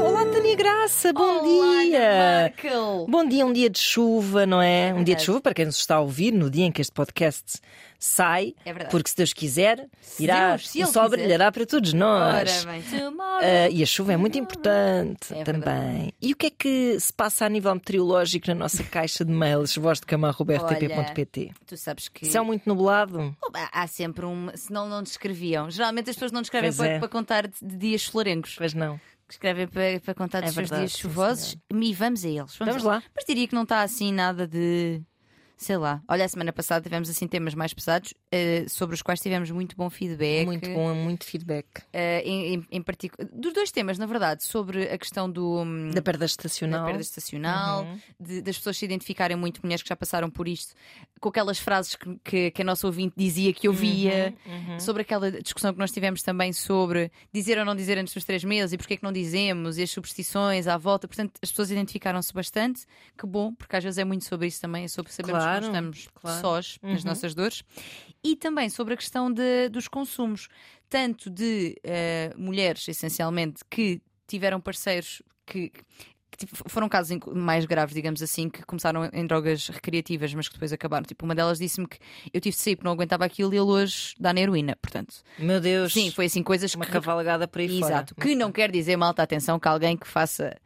Olá, Tânia Graça, bom Olá, dia! Bom dia, um dia de chuva, não é? Um dia de chuva para quem nos está a ouvir no dia em que este podcast sai. É. Porque se Deus quiser, Se irá, Deus- o sol brilhará para todos nós. Ora. Ah, e a chuva é muito importante É também. E o que é que se passa a nível meteorológico na nossa caixa de mails, voz de camarro.rtp.pt? Tu sabes que. Céu muito nublado? Oh, há- sempre um. Senão não descreviam. Geralmente as pessoas não descrevem para, é. para contar de, dias florengos. Pois não. Escrevem para, para contar dos É seus verdade, dias sim, chuvosos. E vamos a eles. Vamos lá. Mas diria que não está assim nada de. Sei lá. Olha, a semana passada tivemos assim temas mais pesados eh, sobre os quais tivemos muito bom feedback. Muito bom, muito feedback. Eh, em, em, em particular. Dos dois temas, na verdade, sobre a questão do. hum, Da perda da estacional. perda estacional, Uhum. de- das pessoas se identificarem muito, mulheres que já passaram por isto, com aquelas frases que, que, que a nossa ouvinte dizia que ouvia, Uhum. sobre aquela discussão que nós tivemos também sobre dizer ou não dizer antes dos três meses e porque é que não dizemos, e as superstições à volta. Portanto, as pessoas identificaram-se bastante. Que bom, porque às vezes é muito sobre isso também, é sobre sabermos Claro, que estamos claro. sós nas Uhum. nossas dores. E também sobre a questão de- dos consumos, tanto de eh, mulheres, essencialmente, que tiveram parceiros que. Tipo, foram casos mais graves, digamos assim, que começaram em drogas recreativas, mas que depois acabaram. Tipo, uma delas disse-me que eu tive de sair porque não aguentava aquilo e ele hoje dá na heroína. Portanto, Meu Deus. sim, foi assim coisas uma que. cavalgada por aí fora. Exato. Que não quer dizer, malta, atenção, que alguém que faça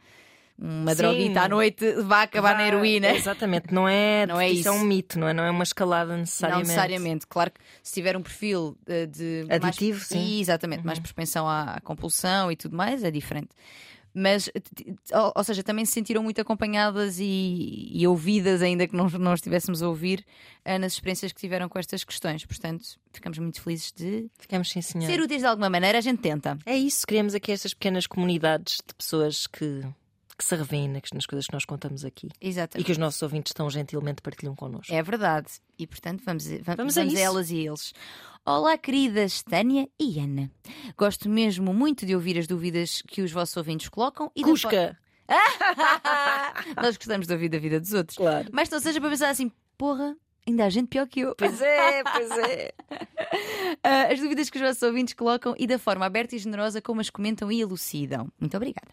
uma Sim. droguita à noite vá acabar na heroína. Exatamente, não é, Não é isso. é um mito, não é? Não é uma escalada Não necessariamente. necessariamente. Claro que se tiver um perfil eh, de. Aditivo, mais, sim. Uhum. Exatamente, mais propensão à, à compulsão e tudo mais, é diferente. Mas, t- ou, seja, também se sentiram muito acompanhadas e, e ouvidas, ainda que não, não estivéssemos a ouvir, eh, nas experiências que tiveram com estas questões. Portanto, ficamos muito felizes de Ficamos sim, ser úteis de alguma maneira, a gente tenta. É isso, criamos aqui estas pequenas comunidades de pessoas que, que se revêem nas coisas que nós contamos aqui e Exatamente. que os nossos ouvintes tão gentilmente partilham connosco. É verdade. E portanto, vamos, vamos, Vamos vamos, a elas e eles. Olá, queridas Tânia e Ana. Gosto mesmo muito de ouvir as dúvidas que os vossos ouvintes colocam e Cusca! fo- Nós gostamos de ouvir da vida dos outros. Claro. Mas não seja para pensar assim, porra, ainda há gente pior que eu. Pois é, pois é. Ah, as dúvidas que os vossos ouvintes colocam e da forma aberta e generosa como as comentam e elucidam. Muito obrigada.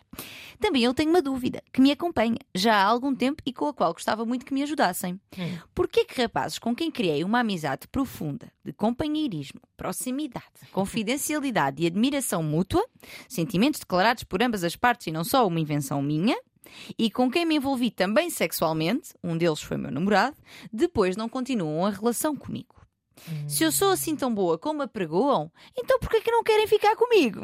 Também eu tenho uma dúvida que me acompanha já há algum tempo e com a qual gostava muito que me ajudassem. Hum. Porquê que rapazes com quem criei uma amizade profunda de companheirismo, proximidade, confidencialidade e admiração mútua, sentimentos declarados por ambas as partes e não só uma invenção minha, e com quem me envolvi também sexualmente, um deles foi meu namorado, depois não continuam a relação comigo? Se eu sou assim tão boa como a pregoam, então por que que não querem ficar comigo?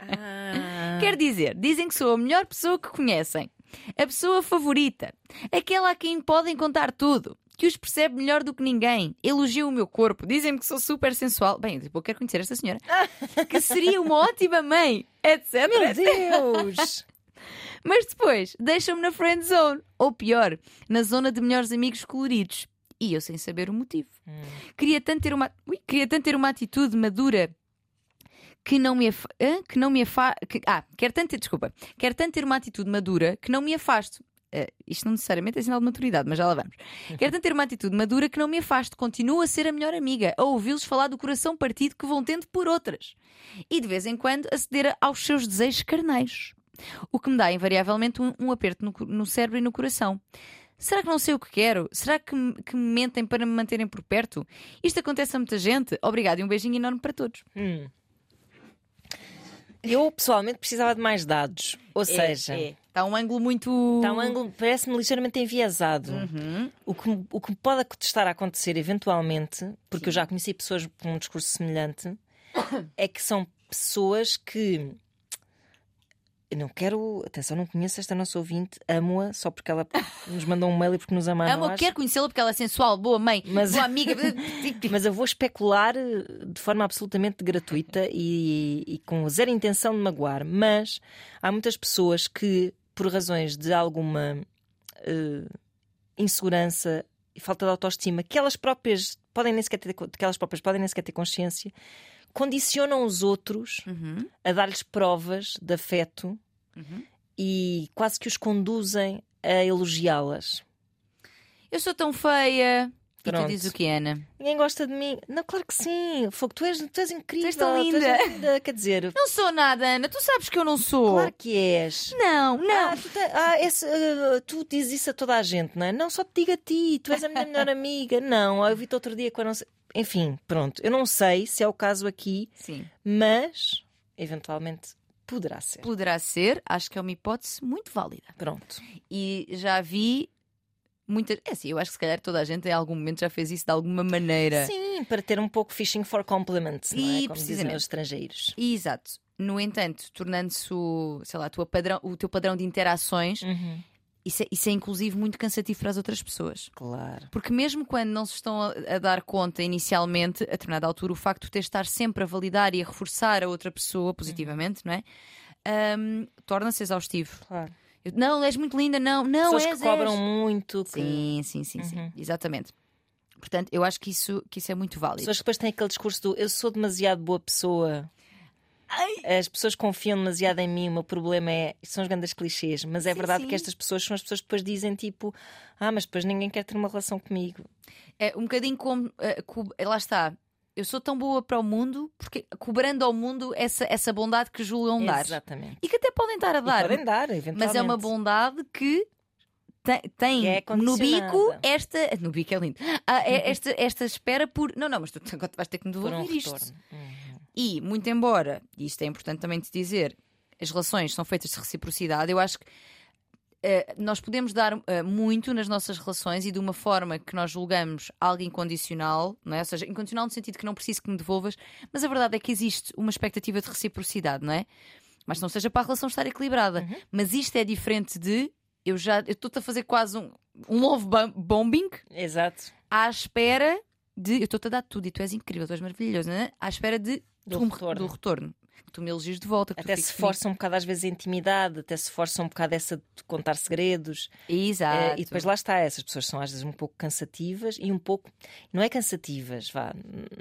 Ah, Quer dizer, dizem que sou a melhor pessoa que conhecem, a pessoa favorita, aquela a quem podem contar tudo, que os percebe melhor do que ninguém, elogiam o meu corpo, dizem-me que sou super sensual. Bem, eu quero conhecer esta senhora, que seria uma ótima mãe, etc. Meu Deus! Mas depois deixam-me na friend zone, ou pior, na zona de melhores amigos coloridos. E eu sem saber o motivo. Queria tanto ter uma, ui, queria tanto ter uma atitude madura que não me afa... que não me afa... que... ah, quero tanto ter, desculpa, tanto ter uma atitude madura que não me afasto. Ah, isto não necessariamente é sinal de maturidade, mas já lá vamos. Quero tanto ter uma atitude madura que não me afasto. Continuo a ser a melhor amiga, a ouvi-los falar do coração partido que vão tendo por outras. E de vez em quando aceder aos seus desejos carnais. O que me dá invariavelmente um, um aperto no, no cérebro e no coração. Será que não sei o que quero? Será que, me- que me mentem para me manterem por perto? Isto acontece a muita gente. Obrigado e um beijinho enorme para todos. Hum. Eu pessoalmente precisava de mais dados. Ou seja, Está um ângulo muito. está um ângulo parece-me ligeiramente enviesado. Uhum. O que, me- o que pode estar a acontecer eventualmente, porque eu já conheci pessoas com um discurso semelhante, é que são pessoas que. Eu não quero. Atenção, não conheço esta nossa ouvinte, amo-a só porque ela nos mandou um mail e porque nos ama. a Amo, quero conhecê-la porque ela é sensual, boa mãe, Mas- boa amiga. Mas eu vou especular eh, de forma absolutamente gratuita e, e com zero intenção de magoar. Mas há muitas pessoas que, por razões de alguma eh, insegurança e falta de autoestima, que elas próprias podem nem sequer ter, que elas próprias podem nem sequer ter consciência, condicionam os outros Uhum, a dar-lhes provas de afeto uhum. e quase que os conduzem a elogiá-las. Eu sou tão feia, E tu Pronto. dizes o que, Ana? Ninguém gosta de mim. Não, claro que sim. Fogo, tu és, tu és incrível. Tu és tão linda. és linda. Quer dizer, Não sou nada, Ana. Tu sabes que eu não sou. claro que és. Não, não. Ah, tu, te- ah, esse, ah, tu dizes isso a toda a gente, não é? Não, só te digo a ti, tu és a minha melhor amiga. Não, eu vi-te outro dia quando não sei. Enfim, pronto. Eu não sei se é o caso aqui, Sim. mas eventualmente poderá ser. Poderá ser. Acho que é uma hipótese muito válida. Pronto. E já vi muitas. É assim, eu acho que se calhar toda a gente em algum momento já fez isso de alguma maneira. Sim, para ter um pouco fishing for compliments, não é? E Como dizem precisamente. os estrangeiros. Exato. No entanto, tornando-se o, sei lá, tua padrão, o teu padrão de interações, Uhum. Isso é, isso é inclusive muito cansativo para as outras pessoas. Claro. Porque mesmo quando não se estão a, a dar conta inicialmente, a determinada altura, o facto de ter de estar sempre a validar e a reforçar a outra pessoa positivamente, não é? Ahm, Torna-se exaustivo. claro. Eu, não, és muito linda, não, não Pessoas és, que cobram és. muito. Que... Sim, sim, sim, sim. Uhum. Exatamente. Portanto, eu acho que isso, que isso é muito válido. Pessoas que depois têm aquele discurso do eu sou demasiado boa pessoa. As pessoas confiam demasiado em mim, o meu problema é. São os grandes clichês, mas é Sim, verdade sim. que estas pessoas são as pessoas que depois dizem tipo: Ah, mas depois ninguém quer ter uma relação comigo. É um bocadinho como. eh, co- lá está. Eu sou tão boa para o mundo porque cobrando ao mundo essa, essa bondade que julgam dar. Exatamente. E que até podem estar a E dar. podem dar, eventualmente. Mas é uma bondade que tem, é no bico esta. No bico é lindo. Ah, é esta, esta espera por. Não, não, mas tu vais ter que me Por um devolver isto. retorno. Uhum. E, muito embora, e isto é importante também te dizer, as relações são feitas de reciprocidade, eu acho que eh, nós podemos dar eh, muito nas nossas relações e de uma forma que nós julgamos algo incondicional, não é? ou seja, incondicional no sentido que não preciso que me devolvas, mas a verdade é que existe uma expectativa de reciprocidade, não é? Mas não seja para a relação estar equilibrada. Mas isto é diferente de eu já estou-te a fazer quase um, um love bom- bombing Exato. à espera de. Eu estou-te a dar tudo e tu és incrível, tu és maravilhoso, não é? À espera de. Do tu retorno. do retorno. Que tu me elogies de volta. Até se fiques comigo. força um bocado às vezes a intimidade, até se força um bocado essa de contar segredos. Exato. Eh, e depois lá está, essas pessoas são às vezes um pouco cansativas e um pouco. Não é cansativas, vá.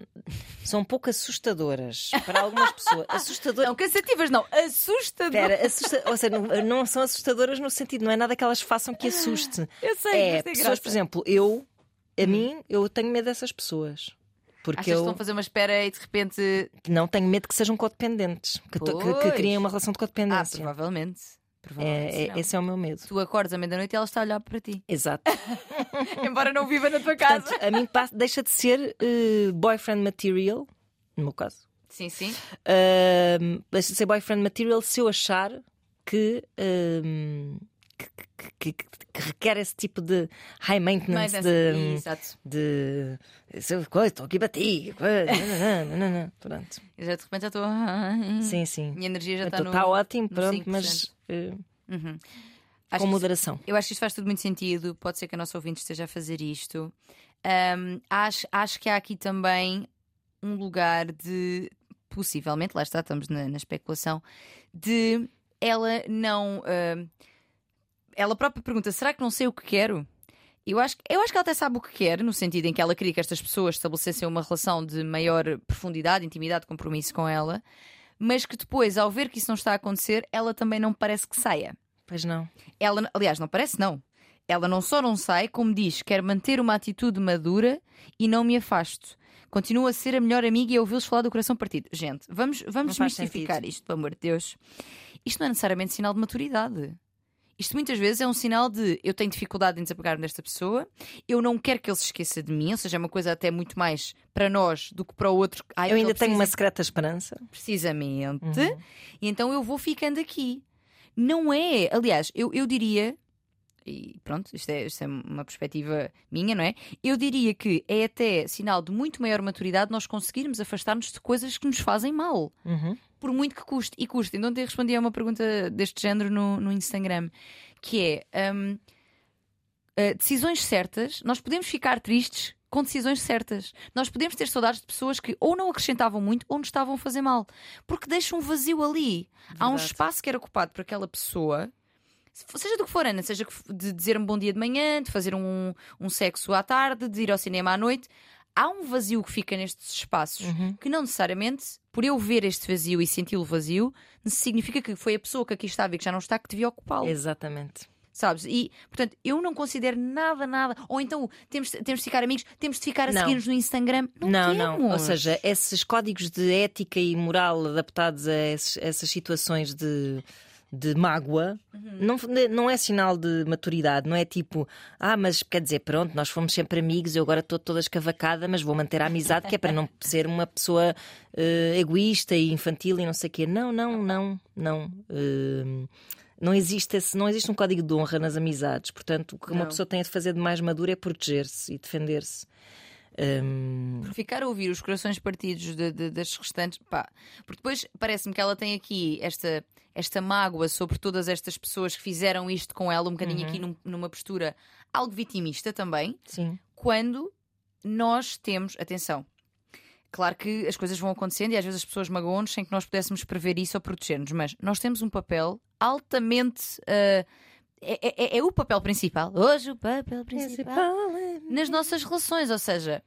São um pouco assustadoras para algumas pessoas. Assustadoras. Não, cansativas não, assustadoras. Espera, assusta... ou seja, não, não são assustadoras no sentido, não é nada que elas façam que assuste. Eu sei, É, pessoas, graça. por exemplo, eu, a mim, eu tenho medo dessas pessoas. Porque Achas que estão eu a fazer uma espera e de repente. não tenho medo que sejam codependentes, que, to- que, que criem uma relação de Ah, codependência. provavelmente. Provavelmente. é, é- esse é o meu medo. Tu acordas à meia-noite e ela está a olhar para ti. Exato. Embora não viva na tua casa. Portanto, a mim passa- deixa de ser eh, boyfriend material, no meu caso. Sim, sim. Ahm, deixa de ser boyfriend material se eu achar que, ahm, que, que- que- que requer esse tipo de high maintenance Mas, de, Exato. de "Se- coisa, estou aqui para ti. coisa, nananana", Pronto. Já de repente já estou. Sim, sim. Minha energia já Está está no. ótimo, no pronto, 5%. mas eh, Uhum. com moderação. Eu acho que isto faz tudo muito sentido. Pode ser que a nossa ouvinte esteja a fazer isto. Ahm, acho, acho que há aqui também um lugar de, possivelmente, lá está, estamos na, na especulação, de ela não. ahm, ela própria pergunta: será que não sei o que quero? Eu acho, eu acho que ela até sabe o que quer, no sentido em que ela queria que estas pessoas estabelecessem uma relação de maior profundidade, intimidade, compromisso com ela, mas que depois, ao ver que isso não está a acontecer, ela também não parece que saia. Pois não. Ela, aliás, não parece não. Ela não só não sai, como diz, quer manter uma atitude madura e não me afasto. Continua a ser a melhor amiga e a ouvi-los falar do coração partido. Gente, vamos, vamos desmistificar sentido. isto, pelo amor de Deus. Isto não é necessariamente sinal de maturidade. Isto muitas vezes é um sinal de eu tenho dificuldade em desapegar-me desta pessoa, eu não quero que ele se esqueça de mim, ou seja, é uma coisa até muito mais para nós do que para o outro. Ai, Eu ainda tenho uma secreta esperança. Precisamente. Uhum. E então eu vou ficando aqui. Não é. Aliás, eu, eu diria. E pronto, isto é, isto é uma perspectiva minha, não é? Eu diria que é até sinal de muito maior maturidade nós conseguirmos afastar-nos de coisas que nos fazem mal. Uhum. Por muito que custe. E custe. Então, ontem respondi a uma pergunta deste género no, no Instagram, que é. hum, uh, decisões certas, nós podemos ficar tristes com decisões certas. Nós podemos ter saudades de pessoas que ou não acrescentavam muito ou nos estavam a fazer mal. Porque deixam um vazio ali. Há um Verdade. espaço que era ocupado por aquela pessoa. Seja do que for, Ana, seja de dizer um bom dia de manhã, de fazer um, um sexo à tarde, de ir ao cinema à noite. Há um vazio que fica nestes espaços Uhum. que não necessariamente, por eu ver este vazio e senti-lo vazio, significa que foi a pessoa que aqui estava e que já não está que devia ocupá-lo. Exatamente. Sabes? E, portanto, eu não considero nada, nada. Ou então temos, temos de ficar amigos, temos de ficar a seguir-nos no Instagram. Não, Não, temos. não. Ou seja, esses códigos de ética e moral adaptados a esses- essas situações de, de mágoa Uhum. não, não é sinal de maturidade. Não é tipo, ah, mas quer dizer, pronto, nós fomos sempre amigos, eu agora estou toda escavacada, mas vou manter a amizade, que é para não ser uma pessoa eh, egoísta e infantil e não sei o quê. Não, não, não, não. Eh, não existe, esse, não existe um código de honra nas amizades. Portanto, o que uma Não. pessoa tem de fazer de mais madura é proteger-se e defender-se. Por ficar a ouvir os corações partidos de- de- das restantes, pá. Porque depois parece-me que ela tem aqui esta, esta mágoa sobre todas estas pessoas que fizeram isto com ela, um bocadinho Uhum. aqui num- numa postura algo vitimista também, sim. quando nós temos, atenção. Claro que as coisas vão acontecendo e às vezes as pessoas magoam-nos sem que nós pudéssemos prever isso ou proteger-nos, mas nós temos um papel altamente. ah, é, é- é o papel principal. Hoje o papel principal nas nossas relações. Ou seja,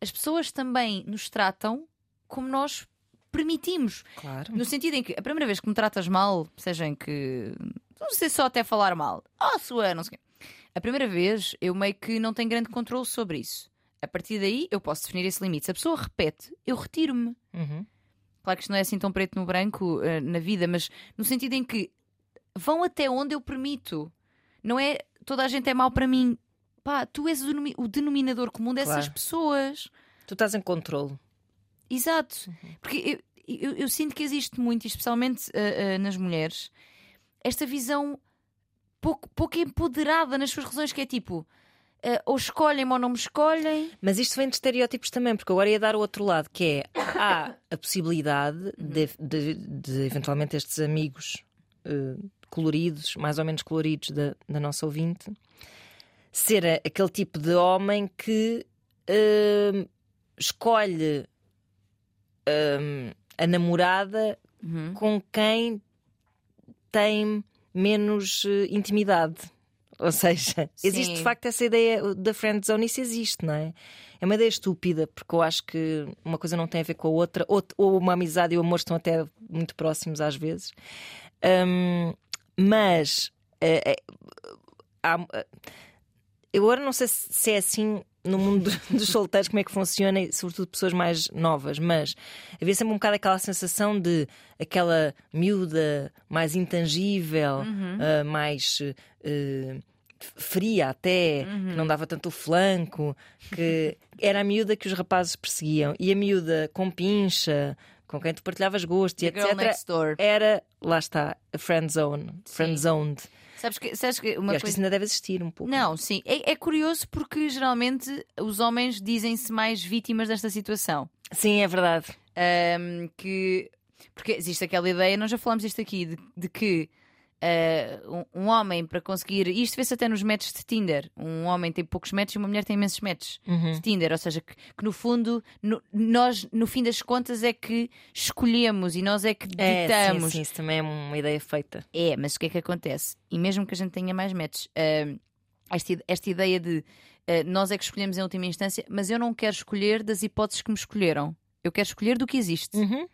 as pessoas também nos tratam como nós permitimos. Claro. No sentido em que a primeira vez que me tratas mal, seja em que. Não sei só até falar mal. Oh, sua, não sei o quê. A primeira vez eu meio que não tenho grande controle sobre isso. A partir daí eu posso definir esse limite. Se a pessoa repete, eu retiro-me. Uhum. Claro que isto não é assim tão preto no branco eh, na vida, mas no sentido em que vão até onde eu permito. Não é toda a gente é mau para mim. Pá, tu és o denomi- o denominador comum dessas Claro. pessoas. Tu estás em controle. Exato. Porque eu, eu, eu sinto que existe muito, especialmente ah, ah, nas mulheres, esta visão pouco, pouco empoderada nas suas razões, que é tipo. ah, ou escolhem ou não me escolhem. Mas isto vem de estereótipos também, porque agora ia dar o outro lado, que é há a possibilidade de, de- de, eventualmente estes amigos coloridos, mais ou menos coloridos da, da nossa ouvinte, ser aquele tipo de homem que eh, escolhe eh, a namorada Uhum. com quem tem menos eh, intimidade. Ou seja, existe Sim. de facto essa ideia da friend zone, isso existe, não é? É uma ideia estúpida, porque eu acho que uma coisa não tem a ver com a outra, ou, ou uma amizade e o amor estão até muito próximos às vezes. Hum, mas eh, há- eh, eu agora não sei se é assim no mundo dos solteiros, como é que funciona, e sobretudo pessoas mais novas, mas havia sempre um bocado aquela sensação de aquela miúda mais intangível, ah, mais eh, fria até, que não dava tanto o flanco, que era a miúda que os rapazes perseguiam. E a miúda com pincha, com quem tu partilhavas gostos e The etc. Era, lá está, a friend zone, friend zoned. Sabes que, sabes que Eu uma acho que coisa. isso ainda deve existir um pouco. Não, sim. É, é curioso porque geralmente os homens dizem-se mais vítimas desta situação. Sim, é verdade. Ahm, que porque existe aquela ideia, nós já falámos disto aqui, de, de que ah, um, um homem para conseguir. e Isto vê-se até nos matches de Tinder. Um homem tem poucos matches e uma mulher tem imensos matches Uhum. de Tinder. Ou seja, que, que no fundo, no- nós, no fim das contas, é que escolhemos e nós é que É, sim, ditamos. sim, isso também é uma ideia feita. É, mas o que é que acontece? E mesmo que a gente tenha mais matches, ah, esta, esta ideia de ah, nós é que escolhemos em última instância, mas eu não quero escolher das hipóteses que me escolheram. Eu quero escolher do que existe. Uhum.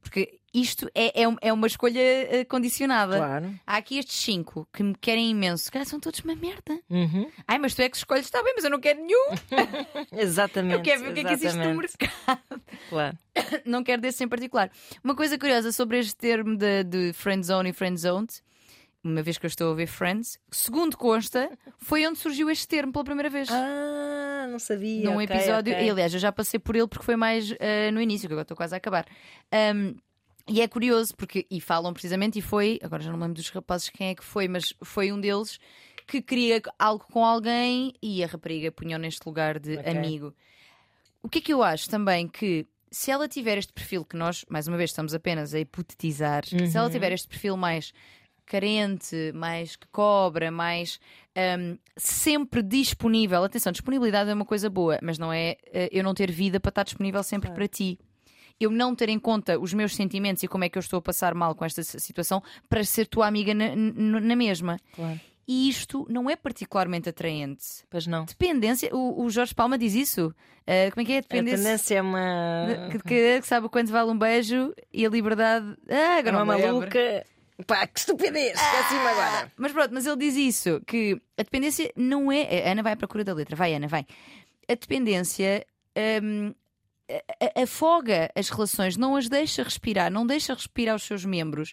Porque isto é, é, é uma escolha eh, condicionada. Claro. Há aqui estes cinco que me querem imenso. Se calhar são todos uma merda. Uhum. Ai, mas tu é que escolhes, está bem, mas eu não quero nenhum. Exatamente. Eu quero ver o que é que existe no mercado. Claro. não quero desse em particular. Uma coisa curiosa sobre este termo de, de friend zone e friend zoned, uma vez que eu estou a ver Friends, segundo consta, foi onde surgiu este termo pela primeira vez. Ah, não sabia. num ok, episódio. ok. E, aliás, eu já passei por ele porque foi mais eh, no início, que agora estou quase a acabar. Um, e é curioso porque, e falam precisamente, e foi, agora já não me lembro dos rapazes quem é que foi, mas foi um deles que queria algo com alguém e a rapariga punhou neste lugar de Ok. amigo. O que é que eu acho também que se ela tiver este perfil que nós, mais uma vez, estamos apenas a hipotetizar, se ela Uhum. tiver este perfil mais carente, mais que cobra, mais hum, sempre disponível. Atenção, disponibilidade é uma coisa boa, mas não é eh, eu não ter vida para estar disponível sempre para ti. Eu não ter em conta os meus sentimentos e como é que eu estou a passar mal com esta situação para ser tua amiga na, na- mesma. Claro. E isto não é particularmente atraente. Pois não. Dependência, o, o Jorge Palma diz isso. Eh, como é que é? A Dependência. tendência é uma. Que, que- que sabe quanto vale um beijo e a liberdade. Ah, É agora uma não me lembro. maluca. Pá, que estupidez! Esqueci-me agora. Mas pronto, mas ele diz isso: que a dependência não é. A Ana vai à procura da letra. Vai, Ana, vai. A dependência. hum, a- a- afoga as relações, não as deixa respirar, não deixa respirar os seus membros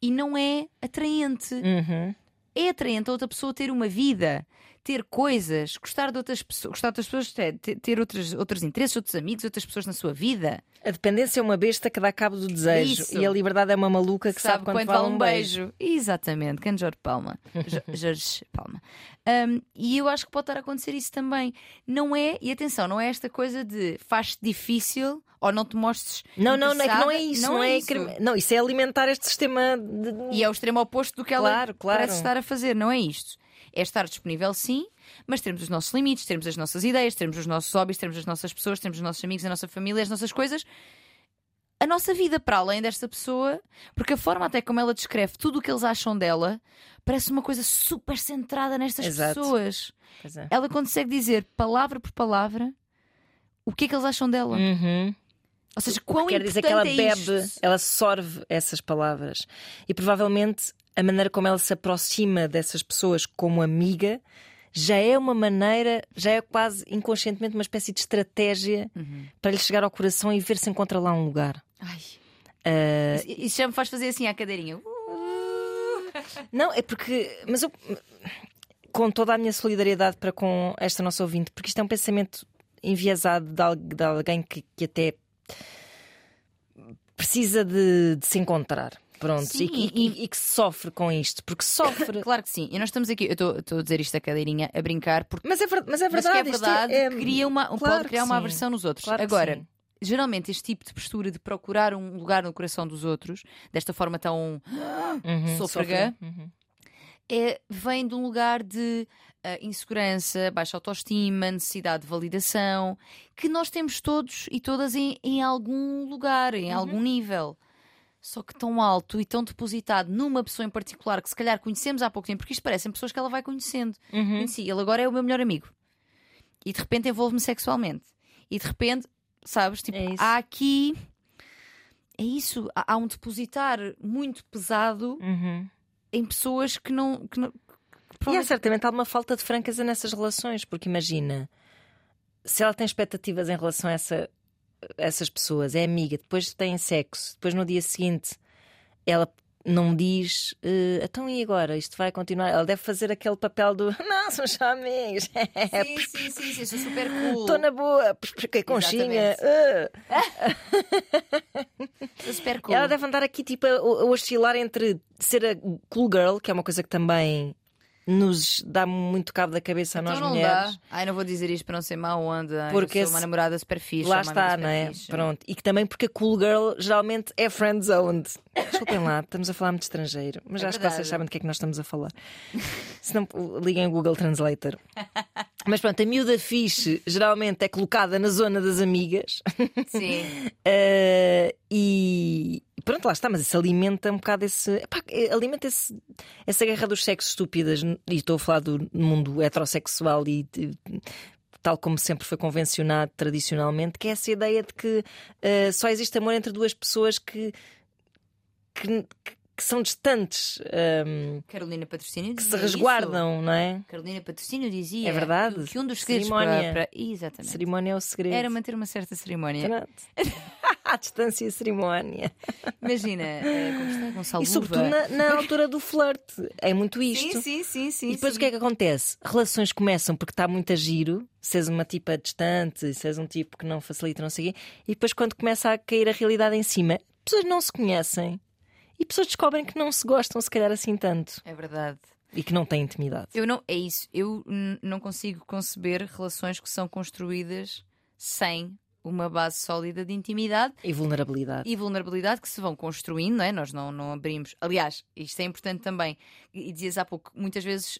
e não é atraente. Uhum. É atraente a outra pessoa ter uma vida, ter coisas, gostar de outras pessoas, gostar de outras pessoas, ter, ter- outros, outros interesses, outros amigos, outras pessoas na sua vida. A dependência é uma besta que dá cabo do desejo Isso. e a liberdade é uma maluca que sabe, quanto vale um beijo. Exatamente, Can Jorge Palma. Jo- Jorge Palma. Um, e eu acho que pode estar a acontecer isso também. Não é, e atenção, não é esta coisa de faz-te difícil ou não te mostres. Não, não, não é, que não é isso. Não Não, é é isso. crime- não, isso é alimentar este sistema de. E é o extremo oposto do que ela Claro, claro. parece estar a fazer, não é isto. É estar disponível, sim, mas termos os nossos limites, termos as nossas ideias, termos os nossos hobbies, termos as nossas pessoas, termos os nossos amigos, a nossa família, as nossas coisas. A nossa vida para além desta pessoa, porque a forma até como ela descreve tudo o que eles acham dela parece uma coisa super centrada nestas Exato. pessoas. É. Ela consegue dizer palavra por palavra o que é que eles acham dela. Uhum. Ou seja, quão que quer dizer que ela é bebe, ela sorve essas palavras. E provavelmente a maneira como ela se aproxima dessas pessoas como amiga já é uma maneira, já é quase inconscientemente uma espécie de estratégia Uhum. para lhe chegar ao coração e ver se encontra lá um lugar. Ai, Ah, isso- Isso já me faz fazer assim à cadeirinha. Não, é porque. Mas eu. Com toda a minha solidariedade para com esta nossa ouvinte, porque isto é um pensamento enviesado de alguém que, que até precisa de, de se encontrar. Pronto, Sim, e, que- e- e- que sofre com isto, porque sofre. Claro que sim. E nós estamos aqui, eu estou- a dizer isto à cadeirinha, a brincar, porque Mas é, mas é mas que verdade. é isto verdade, é- cria uma, um- claro pode criar uma aversão nos outros. Claro Agora, geralmente este tipo de postura de procurar um lugar no coração dos outros, desta forma tão Uhum, sôfrega. Uhum. é, vem de um lugar de ah, insegurança, baixa autoestima, necessidade de validação, que nós temos todos e todas em, em algum lugar, em algum nível. Só que tão alto e tão depositado numa pessoa em particular que se calhar conhecemos há pouco tempo, porque isto parecem pessoas que ela vai conhecendo. Uhum. Conheci, ele agora é o meu melhor amigo. E de repente envolve-me sexualmente. E de repente, sabes, tipo, É há aqui. É isso, há, há um depositar muito pesado Uhum. em pessoas que não. Que não que E há provavelmente- certamente alguma falta de franqueza nessas relações, porque imagina, se ela tem expectativas em relação a essa- essas pessoas, é amiga, depois tem sexo, depois no dia seguinte ela não diz, "Eh, então e agora? Isto vai continuar? Ela deve fazer aquele papel do não, somos só amigos, Sim, sim, sim, sim, sou super cool. estou na boa, porque conchinha. Exatamente. eh." Sou super cool. Ela deve andar aqui tipo a, a oscilar entre ser a cool girl, que é uma coisa que também nos dá muito cabo da cabeça a Então nós não mulheres. dá. Ai, não vou dizer isto para não ser má onda. Porque eu sou uma namorada super fixe. Lá está, não é? fixe. Pronto. E que também porque a cool girl geralmente é friend zoned. Desculpem lá, estamos a falar muito estrangeiro, mas É acho que verdade. vocês sabem do que é que nós estamos a falar. Se não, liguem o Google Translator. Mas pronto, a miúda fixe geralmente é colocada na zona das amigas. Sim. E e pronto, lá está, mas isso alimenta um bocado esse. epá, eh, alimenta esse- essa guerra dos sexos estúpidas. E estou a falar do mundo heterossexual e. Tal como sempre foi convencionado tradicionalmente, que é essa ideia de que eh, só existe amor entre duas pessoas que, que, que são distantes, ehm, Carolina Patrocínio que se dizia isso. resguardam, não é? Carolina Patrocínio dizia É verdade. que um dos segredos para, Cerimónia. para- Exatamente. Cerimónia é o segredo. Era manter uma certa cerimónia. Pronto. À distância, cerimónia. Imagina, eh, como está Gonçalo E sobretudo na, na altura do flerte. É muito isto. Sim, sim, sim, sim. E depois sim. o que é que acontece? Relações começam porque está muito a giro, se és uma tipa distante, se és um tipo que não facilita, não sei o quê, e depois quando começa a cair a realidade em cima, pessoas não se conhecem e pessoas descobrem que não se gostam, se calhar assim tanto, É verdade. e que não têm intimidade. Eu não, é isso. Eu não consigo conceber relações que são construídas sem uma base sólida de intimidade E vulnerabilidade. e vulnerabilidade que se vão construindo, não é? Nós não, não abrimos. Aliás, isto é importante também. E dizias há pouco, muitas vezes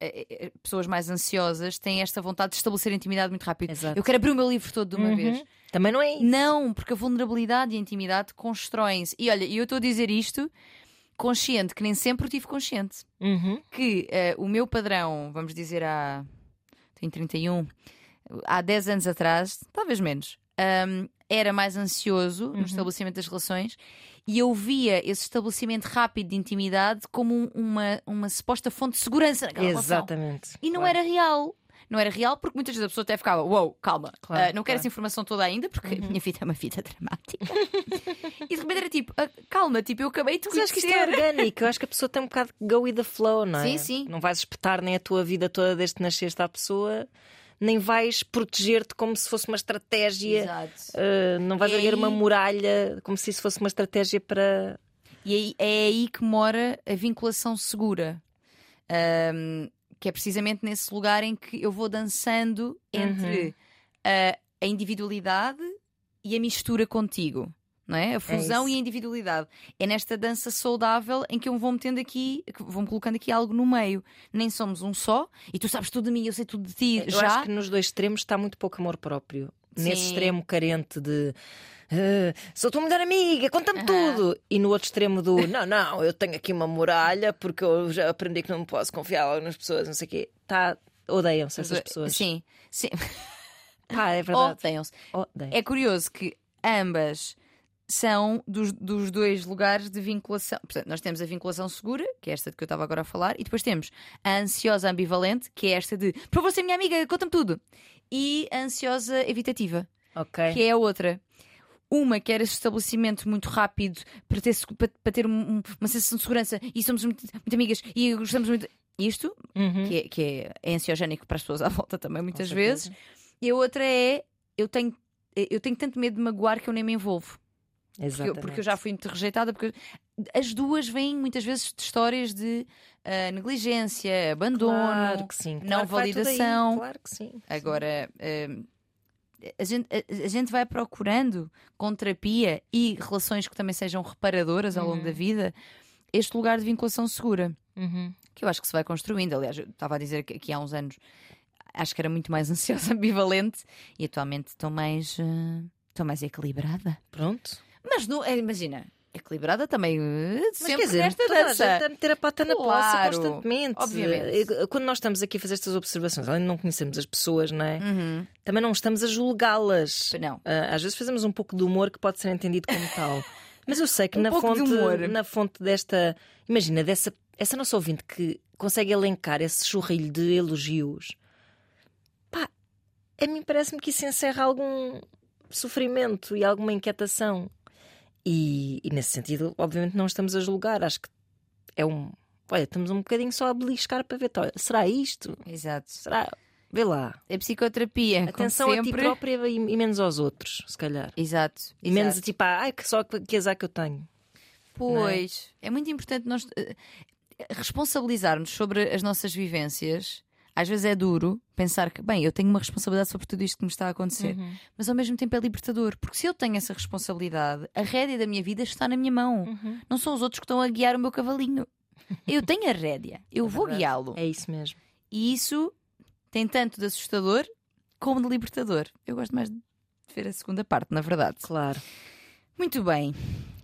eh, eh, pessoas mais ansiosas têm esta vontade de estabelecer intimidade muito rápido. Exato. Eu quero abrir o meu livro todo de uma Uhum. vez. Também não é isso. Não, porque a vulnerabilidade e a intimidade constroem-se. E olha, eu estou a dizer isto consciente, que nem sempre o tive consciente. Uhum. Que eh, o meu padrão, vamos dizer, há. tenho 31, há 10 anos atrás, talvez menos. Ahm, era mais ansioso Uhum. no estabelecimento das relações e eu via esse estabelecimento rápido de intimidade como um- uma, uma suposta fonte de segurança naquela relação. Exatamente. E não Claro. era real. Não era real porque muitas vezes a pessoa até ficava, uou, calma, Claro, ah, não quero claro. essa informação toda ainda porque a minha vida é uma vida dramática. e de repente era tipo, "Ah, calma, tipo, eu acabei de Mas eu acho que isto é conhecer. orgânico. Eu acho que a pessoa tem um bocado go with the flow, não é? Sim, sim. Não vais espetar nem a tua vida toda desde que nasceste à pessoa, nem vais proteger-te como se fosse uma estratégia. Exato. Uh, não vais E erguer uma aí- muralha como se isso fosse uma estratégia para. E aí- é aí que mora a vinculação segura. Ahm, que é precisamente nesse lugar em que eu vou dançando entre a, a individualidade e a mistura contigo. Não é? A fusão isso. e a individualidade. É nesta dança saudável em que eu vou metendo aqui, vou-me colocando aqui algo no meio. Nem somos um só, e tu sabes tudo de mim, eu sei tudo de ti. Eu já. acho que nos dois extremos está muito pouco amor próprio. Nesse Sim. extremo carente de. "Ah, sou tua melhor amiga, conta-me Aham. tudo. E no outro extremo do não, não, eu tenho aqui uma muralha porque eu já aprendi que não me posso confiar nas pessoas, não sei o quê. Tá, odeiam-se essas pessoas. Sim, sim. Pá, é verdade. Odeiam-se. Odeiam. É curioso que ambas são dos, dos dois lugares de vinculação. Portanto, nós temos a vinculação segura, que é esta de que eu estava agora a falar, e depois temos a ansiosa ambivalente, que é esta de para você, minha amiga, conta-me tudo. E a ansiosa evitativa, Ok. que é a outra. Uma que era esse estabelecimento muito rápido para ter, para, ter um- um- uma sensação de segurança e somos muito, muito amigas e gostamos muito. Isto, Uhum. que é, que é, é ansiogénico para as pessoas à volta também, muitas vezes. E a outra é eu tenho, eu tenho tanto medo de magoar que eu nem me envolvo. Porque eu, Exatamente. porque eu já fui muito rejeitada. Porque as duas vêm muitas vezes de histórias de ah, negligência, abandono. Claro que sim. não Claro aí, validação. Claro que sim. Agora, ah, a, gente, a, a gente vai procurando com terapia e relações que também sejam reparadoras ao longo Uhum. da vida este lugar de vinculação segura Uhum. que eu acho que se vai construindo. Aliás, eu estava a dizer que aqui há uns anos acho que era muito mais ansiosa, ambivalente e atualmente estou mais, ah, estou mais equilibrada. Pronto. Mas não, é, imagina, equilibrada também Mas sempre quer dizer, nesta toda a dança. gente meter a pata na poça constantemente. obviamente. Quando nós estamos aqui a fazer estas observações, além de não conhecermos as pessoas, não é? Uhum. Também não estamos a julgá-las. Não. Ah, às vezes fazemos um pouco de humor que pode ser entendido como tal. Mas eu sei que Um na, fonte, na fonte desta. Imagina, dessa essa nossa ouvinte que consegue elencar esse churrilho de elogios. Pá, a mim parece-me que isso encerra algum sofrimento e alguma inquietação. E, e nesse sentido, obviamente, não estamos a julgar. Acho que é um. Olha, estamos um bocadinho só a beliscar para ver. Olha, será isto? Exato. Será? Vê lá. A psicoterapia. Atenção a ti própria e, e menos aos outros, se calhar. Exato. E menos exato. tipo, ah, ai, que só que azar que eu tenho. Pois. É? muito importante nós eh, responsabilizarmos sobre as nossas vivências. Às vezes é duro pensar que, bem, eu tenho uma responsabilidade sobre tudo isto que me está a acontecer, Uhum. mas ao mesmo tempo é libertador, porque se eu tenho essa responsabilidade, a rédea da minha vida está na minha mão. Uhum. Não são os outros que estão a guiar o meu cavalinho. Eu tenho a rédea, eu vou verdade. guiá-lo. É isso mesmo. E isso tem tanto de assustador como de libertador. Eu gosto mais de ver a segunda parte, na verdade. Claro. Muito bem.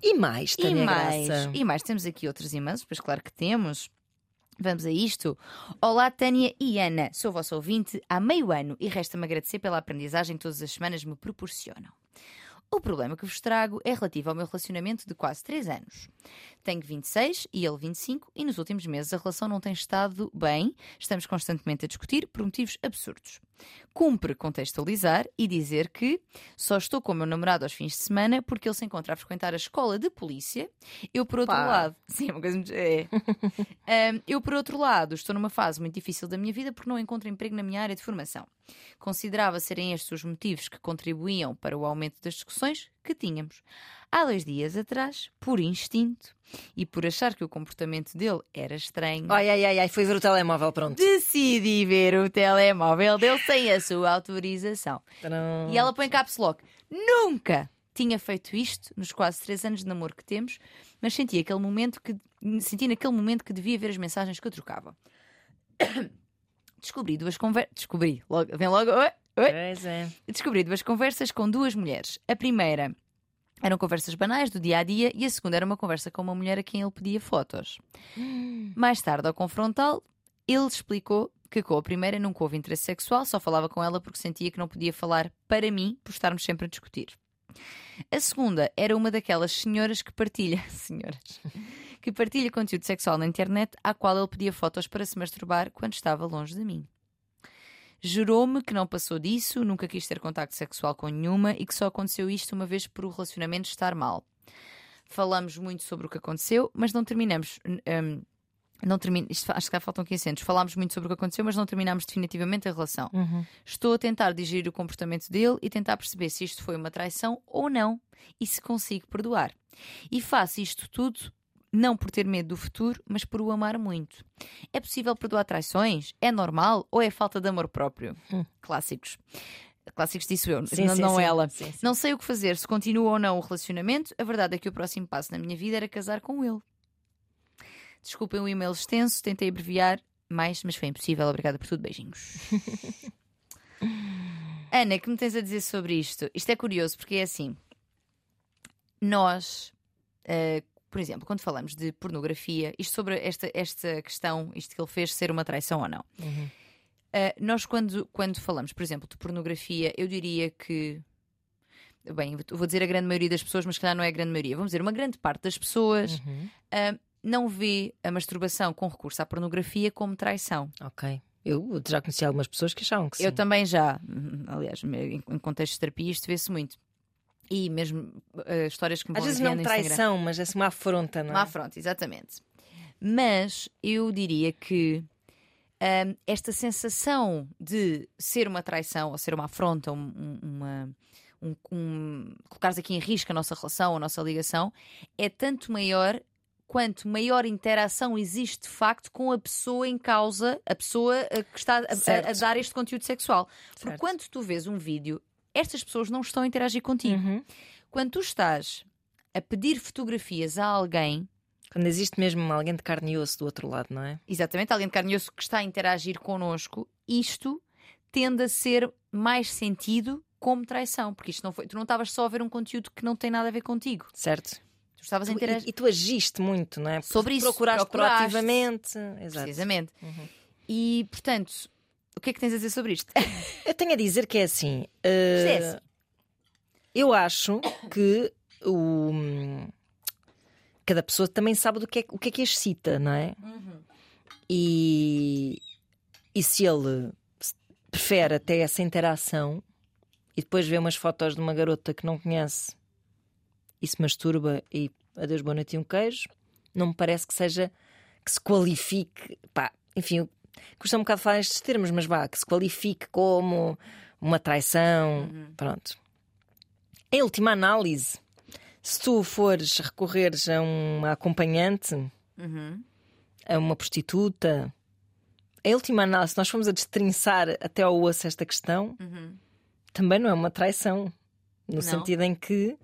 E mais, E Tânia mais, Graça. e mais, temos aqui outros e-mails, pois claro que temos. Vamos a isto. Olá, Tânia e Ana. Sou vosso ouvinte há meio ano e resta-me agradecer pela aprendizagem que todas as semanas me proporcionam. O problema que vos trago é relativo ao meu relacionamento de quase 3 anos. Tenho 26 e ele 25 e nos últimos meses a relação não tem estado bem, estamos constantemente a discutir por motivos absurdos. Cumpre contextualizar e dizer que só estou com o meu namorado aos fins de semana porque ele se encontra a frequentar a escola de polícia. Eu, por outro Pá. lado, sim, é uma coisa muito. É. Ahm, eu, por outro lado, estou numa fase muito difícil da minha vida porque não encontro emprego na minha área de formação. Considerava serem estes os motivos que contribuíam para o aumento das discussões que tínhamos. Há dois dias atrás, por instinto e por achar que o comportamento dele era estranho, Ai, ai, ai, ai, foi ver o telemóvel, pronto. decidi ver o telemóvel dele sem a sua autorização. Tadam. E ela põe caps lock. Nunca tinha feito isto nos quase três anos de namoro que temos, mas senti aquele momento que senti naquele momento que devia ver as mensagens que eu trocava. Descobri duas conversas. Descobri, logo, vem logo. Oi, oi. Pois é. Descobri duas conversas com duas mulheres. A primeira eram conversas banais do dia a dia e a segunda era uma conversa com uma mulher a quem ele pedia fotos. Mais tarde, ao confrontá-lo, ele explicou que com a primeira nunca houve interesse sexual, só falava com ela porque sentia que não podia falar para mim por estarmos sempre a discutir. A segunda era uma daquelas senhoras que partilha. Senhoras. Que partilha conteúdo sexual na internet, à qual ele pedia fotos para se masturbar quando estava longe de mim. Jurou-me que não passou disso, nunca quis ter contacto sexual com nenhuma e que só aconteceu isto uma vez por o relacionamento estar mal. Falamos muito sobre o que aconteceu, mas não terminamos. hum, não termin... Isto, acho que já faltam 15 anos. Falámos muito sobre o que aconteceu, mas não terminámos definitivamente a relação. Estou a tentar digerir o comportamento dele e tentar perceber se isto foi uma traição ou não e se consigo perdoar. E faço isto tudo não por ter medo do futuro, mas por o amar muito. É possível perdoar traições? É normal ou é falta de amor próprio? Clássicos. Clássicos disse eu, Sim, não, sim, não sim. ela. Não sei o que fazer, se continua ou não o relacionamento. A verdade é que o próximo passo na minha vida era casar com ele. Desculpem o e-mail extenso, tentei abreviar mais, mas foi impossível. Obrigada por tudo, beijinhos. Ana, que me tens a dizer sobre isto? Isto é curioso porque é assim: nós, eh, por exemplo, quando falamos de pornografia, isto sobre esta, esta questão, isto que ele fez ser uma traição ou não, eh, nós, quando, quando falamos, por exemplo, de pornografia, eu diria que. Bem, vou dizer a grande maioria das pessoas, mas calhar não é a grande maioria. Vamos dizer, uma grande parte das pessoas ah, não vê a masturbação com recurso à pornografia como traição. Ok. Eu já conheci algumas pessoas que achavam que sim. Eu também já, hum, aliás, em em contexto de terapia, isto vê-se muito. E mesmo ah, histórias que me Às vezes não traição, mas é uma afronta, não é? Uma afronta, exatamente. Mas eu diria que hum, esta sensação de ser uma traição ou ser uma afronta, um, um- uma. Um, um, colocares aqui em risco a nossa relação, a nossa ligação, é tanto maior quanto maior interação existe de facto com a pessoa em causa, a pessoa eh, que está a- a, a dar este conteúdo sexual. Porque Certo. quando tu vês um vídeo, estas pessoas não estão a interagir contigo. Uhum. Quando tu estás a pedir fotografias a alguém, Quando existe mesmo alguém de carne e osso do outro lado, não é? exatamente, alguém de carne e osso que está a interagir connosco, isto tende a ser mais sentido como traição, porque isto não foi, tu não estavas só a ver um conteúdo que não tem nada a ver contigo. Certo? Tu estavas a Tu- interagir. e, e tu agiste muito, não é? Sobre isso, Procuraste, proativamente. Exato. Precisamente. Uhum. E, portanto, o que é que tens a dizer sobre isto? Eu tenho a dizer que é assim. Uh. Eu acho que o. Cada pessoa também sabe do que é, o que é que excita, não é? E, e se ele prefere até essa interação e depois vê umas fotos de uma garota que não conhece e se masturba e adeus, boa noite e um queijo, não me parece que seja que se qualifique. Pá, enfim, custa um bocado falar estes termos, mas vá, que se qualifique como uma traição. Pronto. Em última análise, se tu fores recorreres a uma acompanhante, Uhum. a uma prostituta, em última análise, se nós formos a destrinçar até ao osso esta questão, Uhum. também não é uma traição. No Não. sentido em que.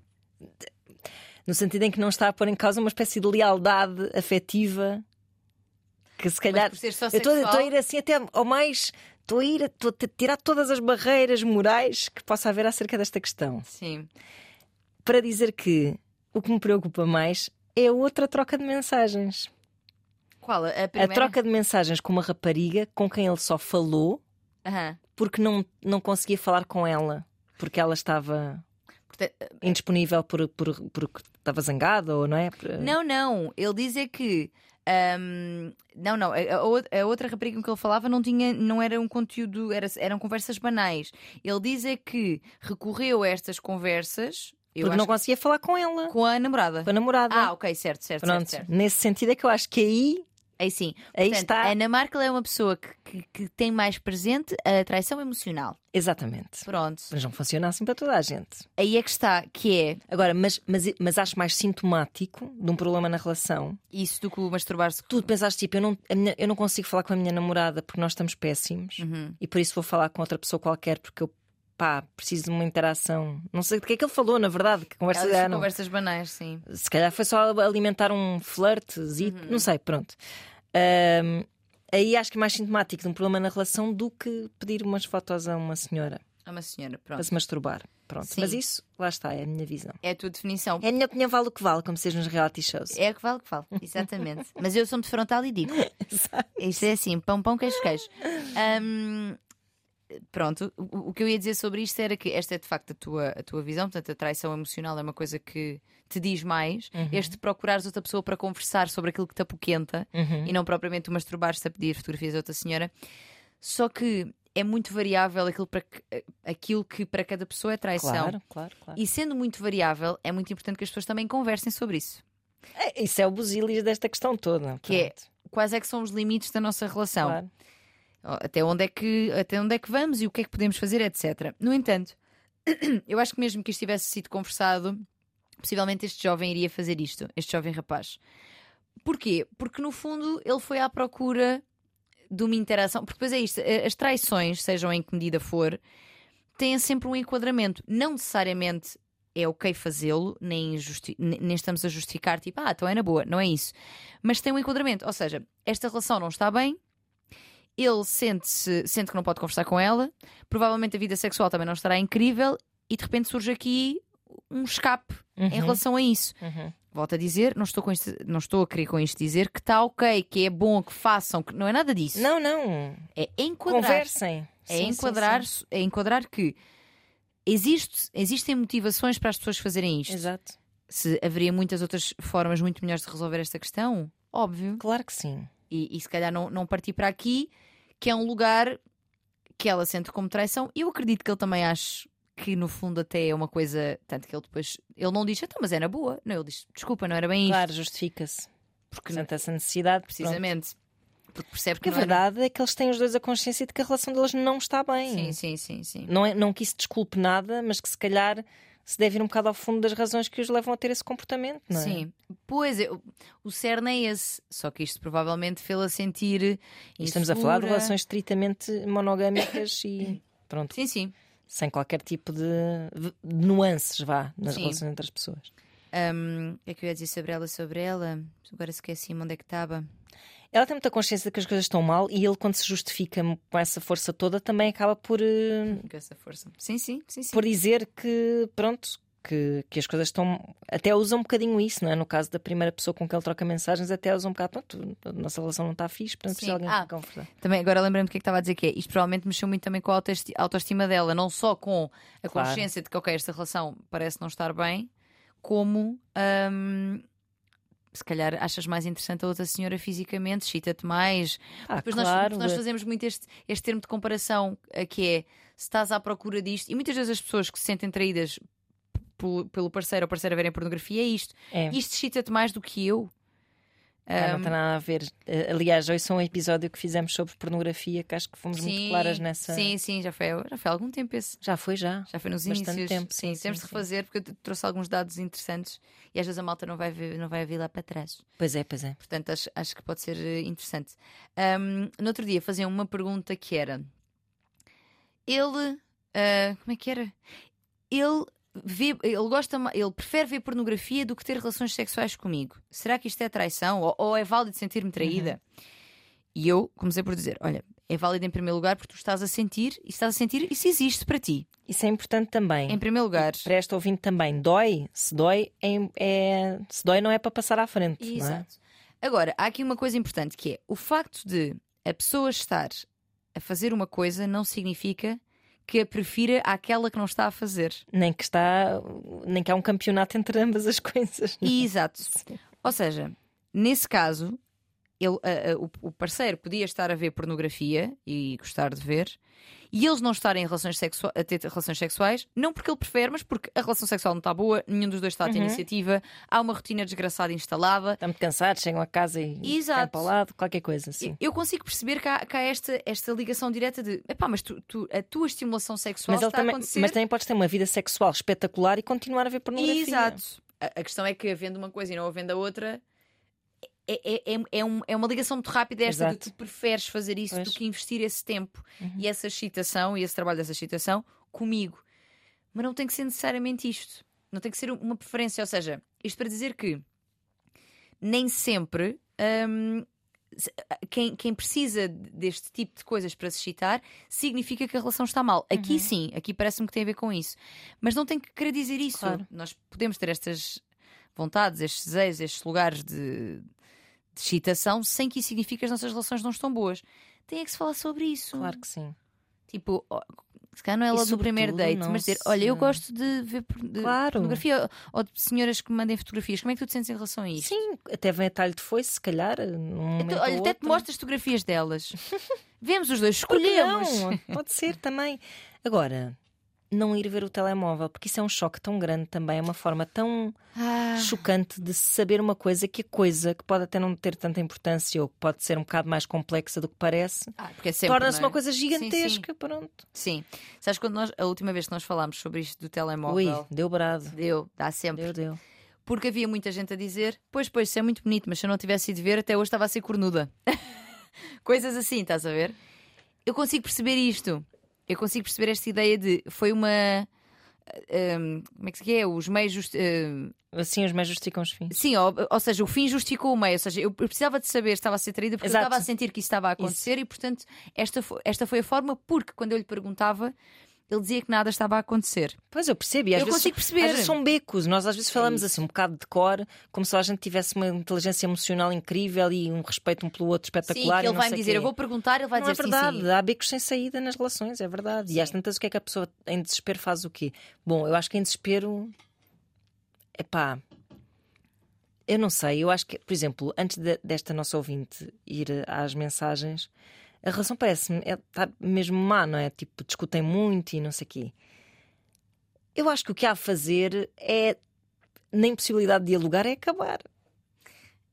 No sentido em que não está a pôr em causa uma espécie de lealdade afetiva que se calhar. por eu estou a- ir assim até ao mais. Estou a ir a, estou a tirar todas as barreiras morais que possa haver acerca desta questão. Sim. Para dizer que o que me preocupa mais é a outra troca de mensagens. Qual? A A troca de mensagens com uma rapariga com quem ele só falou porque não, não conseguia falar com ela. Porque ela estava Porta- indisponível por, por, porque estava zangada ou não é? Por- Não, não. Ele diz é que. Ahm, não, não. A, a ou- a outra rapariga com que ele falava não tinha, não era um conteúdo, era, eram conversas banais. Ele diz é que recorreu a estas conversas porque não conseguia falar com ela, com a namorada. com a namorada. Ah, ok, certo, certo, Pronto, certo, certo. nesse sentido é que eu acho que aí, Aí sim. aí Portanto, está. A Ana Markel é uma pessoa que, que, que tem mais presente a traição emocional. Exatamente. Pronto. Mas não funciona assim para toda a gente. Aí é que está, que é Agora, mas, mas, mas acho mais sintomático de um problema na relação. isso do que o masturbar-se. Tu pensaste, tipo, eu não, minha- eu não consigo falar com a minha namorada porque nós estamos péssimos Uhum. e por isso vou falar com outra pessoa qualquer porque eu, pá, preciso de uma interação. Não sei do que é que ele falou, na verdade. Que conversa Ela disse ah, não. conversas banais, sim. Se calhar foi só alimentar um flirtezito, não sei, pronto. Ahm, aí acho que é mais sintomático de um problema na relação do que pedir umas fotos a uma senhora É uma senhora, para pronto. se masturbar. Pronto. Sim. Mas isso, lá está, é a minha visão. É a tua definição. É a minha opinião, vale o que vale, como seja nos reality shows. É o que vale que vale, exatamente. Mas eu sou de frontal e digo. Isto é assim: pão, pão, queijo, queijo. Hum, pronto, o, o que eu ia dizer sobre isto era que esta é de facto a tua, a tua visão, portanto, a traição emocional é uma coisa que te diz mais. Uhum. Este procurares outra pessoa para conversar sobre aquilo que te apoquenta Uhum. e não propriamente tu masturbares-te a pedir fotografias a outra senhora. Só que é muito variável aquilo, para que, aquilo que para cada pessoa é traição. Claro, claro, claro. E sendo muito variável, é muito importante que as pessoas também conversem sobre isso. É, Isso é o busilis desta questão toda. Que é-. Quais é que são os limites da nossa relação? Claro. Até onde é que até onde é que vamos e o que é que podemos fazer, etc. No entanto, eu acho que mesmo que isto tivesse sido conversado, possivelmente este jovem iria fazer isto, este jovem rapaz. Porquê? Porque no fundo ele foi à procura de uma interação. Porque depois é isto, as traições, sejam em que medida for, têm sempre um enquadramento. Não necessariamente é ok fazê-lo, nem, nem estamos a justificar, tipo, ah, então é na boa, não é isso. Mas tem um enquadramento, ou seja, esta relação não está bem, ele sente-se, sente que não pode conversar com ela, provavelmente a vida sexual também não estará incrível, e de repente surge aqui um escape em Uhum. relação a isso. Uhum. Volto a dizer, não estou, com isto, não estou a querer com isto dizer que está ok, que é bom, que façam, que não é nada disso. Não, não. É enquadrar. Conversem. É Sim, sim, enquadrar, sim. é enquadrar que existe, existem motivações para as pessoas fazerem isto. Exato. Se haveria muitas outras formas muito melhores de resolver esta questão, óbvio. Claro que sim. E, e se calhar não, não partir para aqui, que é um lugar que ela sente como traição. E eu acredito que ele também acha que no fundo até é uma coisa. Tanto que ele depois. Ele não diz, então, mas é na boa. Não, ele diz, desculpa, não era bem isto. Claro, justifica-se. porque Sente essa necessidade. pronto. precisamente. Porque percebe que a era- verdade é que eles têm os dois a consciência de que a relação deles não está bem. Sim, sim, sim, sim. Não, é, não que isso desculpe nada, mas que se calhar se deve ir um bocado ao fundo das razões que os levam a ter esse comportamento, não é? Sim, pois é, o- cerne é esse. Só que isto provavelmente fê-la sentir. E estamos a falar de insegura. relações estritamente monogâmicas e pronto, Sim, sim. sem qualquer tipo de, nuances, vá, nas Sim. relações entre as pessoas. Que é que eu ia dizer sobre ela? Sobre ela? Agora esqueci-me onde é que estava. Ela tem muita consciência de que as coisas estão mal e ele, quando se justifica com essa força toda, também acaba por, eh, Com essa força. Sim, sim, sim, sim. por dizer que, pronto, que, que as coisas estão. Até usa um bocadinho isso, não é? No caso da primeira pessoa com quem ele troca mensagens, até usa um bocado, pronto, a nossa relação não está fixe, portanto, Sim. precisa alguém Ah. que conversar. Também, agora lembrei-me do que é que estava a dizer que é. Isto provavelmente mexeu muito também com a autoesti- autoestima dela, não só com a Claro. consciência de que, ok, esta relação parece não estar bem, como hum, se calhar achas mais interessante a outra senhora fisicamente, chita-te mais. Ah, Depois nós- claro, nós, é- fazemos muito este, este termo de comparação, que é se estás à procura disto, e muitas vezes as pessoas que se sentem traídas pelo, pelo parceiro ou parceira verem pornografia é isto. é. Isto chita-te mais do que eu. Ah, não tem nada a ver. Eh, Aliás, hoje sou um episódio que fizemos sobre pornografia, que acho que fomos muito claras nessa. Sim, sim, já foi, já foi há algum tempo esse. Já foi, já. Já foi nos Bastante inícios. tempo, sim, sim, temos sim, de sim. refazer porque eu trouxe alguns dados interessantes e às vezes a malta não vai ver, não vai vir lá para trás. Pois é, pois é. Portanto, acho, acho que pode ser eh, interessante. Ahm, no outro dia faziam uma pergunta que era: ele. ah, como é que era? Ele. Vê, ele gosta ele prefere ver pornografia do que ter relações sexuais comigo. Será que isto é traição? Ou, ou é válido sentir-me traída? E eu comecei por dizer: olha, é válido em primeiro lugar porque tu estás a sentir e estás a sentir isso existe para ti. Isso é importante também. Em primeiro lugar. Para esta ouvinte também, dói. Se dói, é, é- se dói não é para passar à frente. É? Exato. Agora, há aqui uma coisa importante que é o facto de a pessoa estar a fazer uma coisa não significa que a prefira àquela que não está a fazer. Nem que está, nem que há um campeonato entre ambas as coisas. E, exato. Ou seja, nesse caso, ele, a- a- o, o parceiro podia estar a ver pornografia e gostar de ver, e eles não estarem em relações a ter relações sexuais, não porque ele prefere, mas porque a relação sexual não está boa, nenhum dos dois está a ter Uhum. iniciativa, há uma rotina desgraçada instalada. Estão muito cansados, chegam a casa e Exato. para o lado, qualquer coisa assim. Eu consigo perceber que há, que há esta, esta ligação direta de epá, mas tu, tu- a tua estimulação sexual Mas, está também, a acontecer. mas também podes ter uma vida sexual espetacular e continuar a ver pornografia. Exato. A, a questão é que havendo uma coisa e não havendo a outra. É, é, é, é, um- é uma ligação muito rápida esta de Exato. tu preferes fazer isso Pois. do que investir esse tempo Uhum. e essa excitação e esse trabalho dessa excitação comigo. Mas não tem que ser necessariamente isto. Não tem que ser uma preferência. Ou seja, isto para dizer que nem sempre hum, se- quem, quem precisa deste tipo de coisas para se excitar significa que a relação está mal. Aqui Uhum. sim, aqui parece-me que tem a ver com isso. Mas não tem que querer dizer isso. Claro. Nós podemos ter estas vontades, estes desejos, estes lugares de, de excitação sem que isso signifique que as nossas relações não estão boas. Tem é que se falar sobre isso. Claro que sim. Tipo, se calhar não é logo do primeiro date, mas dizer: Olha, eu gosto de ver de Claro. pornografia ou, de senhoras que me mandem fotografias. Como é que tu te sentes em relação a isto? Sim, até vem a talho de foice, se calhar. Num momento olha, até te outro. mostro as fotografias delas. Vemos os dois, escolhemos. não? Pode ser também. Agora, não ir ver o telemóvel, porque isso é um choque tão grande também, é uma forma tão Ah, chocante de saber uma coisa que a coisa que pode até não ter tanta importância ou que pode ser um bocado mais complexa do que parece, ah, é torna-se é? uma coisa Sim, gigantesca. Pronto. Sim. Sabes quando nós, a última vez que nós falámos sobre isto do Ui, telemóvel? deu brado. Deu, dá sempre. Deu, deu. Porque havia muita gente a dizer: Pois, pois, isso é muito bonito, mas se eu não tivesse ido ver, até hoje estava a ser cornuda. Coisas assim, estás a ver? Eu consigo perceber isto. Eu consigo perceber esta ideia de. Foi uma. hum, como é que se é? Os meios. justi- hum, Assim os meios justificam os fins. sim, ou, ou seja, o fim justificou o meio. Ou seja, eu precisava de saber se estava a ser traída porque eu Exato. estava a sentir que isso estava a acontecer e, portanto, esta foi, esta foi a forma porque, quando eu lhe perguntava, ele dizia que nada estava a acontecer. Pois eu percebo, e às Eu vezes, consigo perceber. às vezes são becos. Nós às vezes falamos isso. assim um bocado de cor, como se a gente tivesse uma inteligência emocional incrível e um respeito um pelo outro Sim, espetacular. que e ele vai me dizer: quê. Eu vou perguntar, ele vai não é dizer sim, verdade, sim. há becos sem saída nas relações, é verdade. E às tantas, o que é que a pessoa em desespero faz o quê? Bom, eu acho que em desespero. Epá. Eu não sei, eu acho que, por exemplo, antes de- desta nossa ouvinte ir às mensagens, a relação parece-me é, tá mesmo má, não é? Tipo, discutem muito e não sei o quê. Eu acho que o que há a fazer é, na impossibilidade de dialogar, é acabar.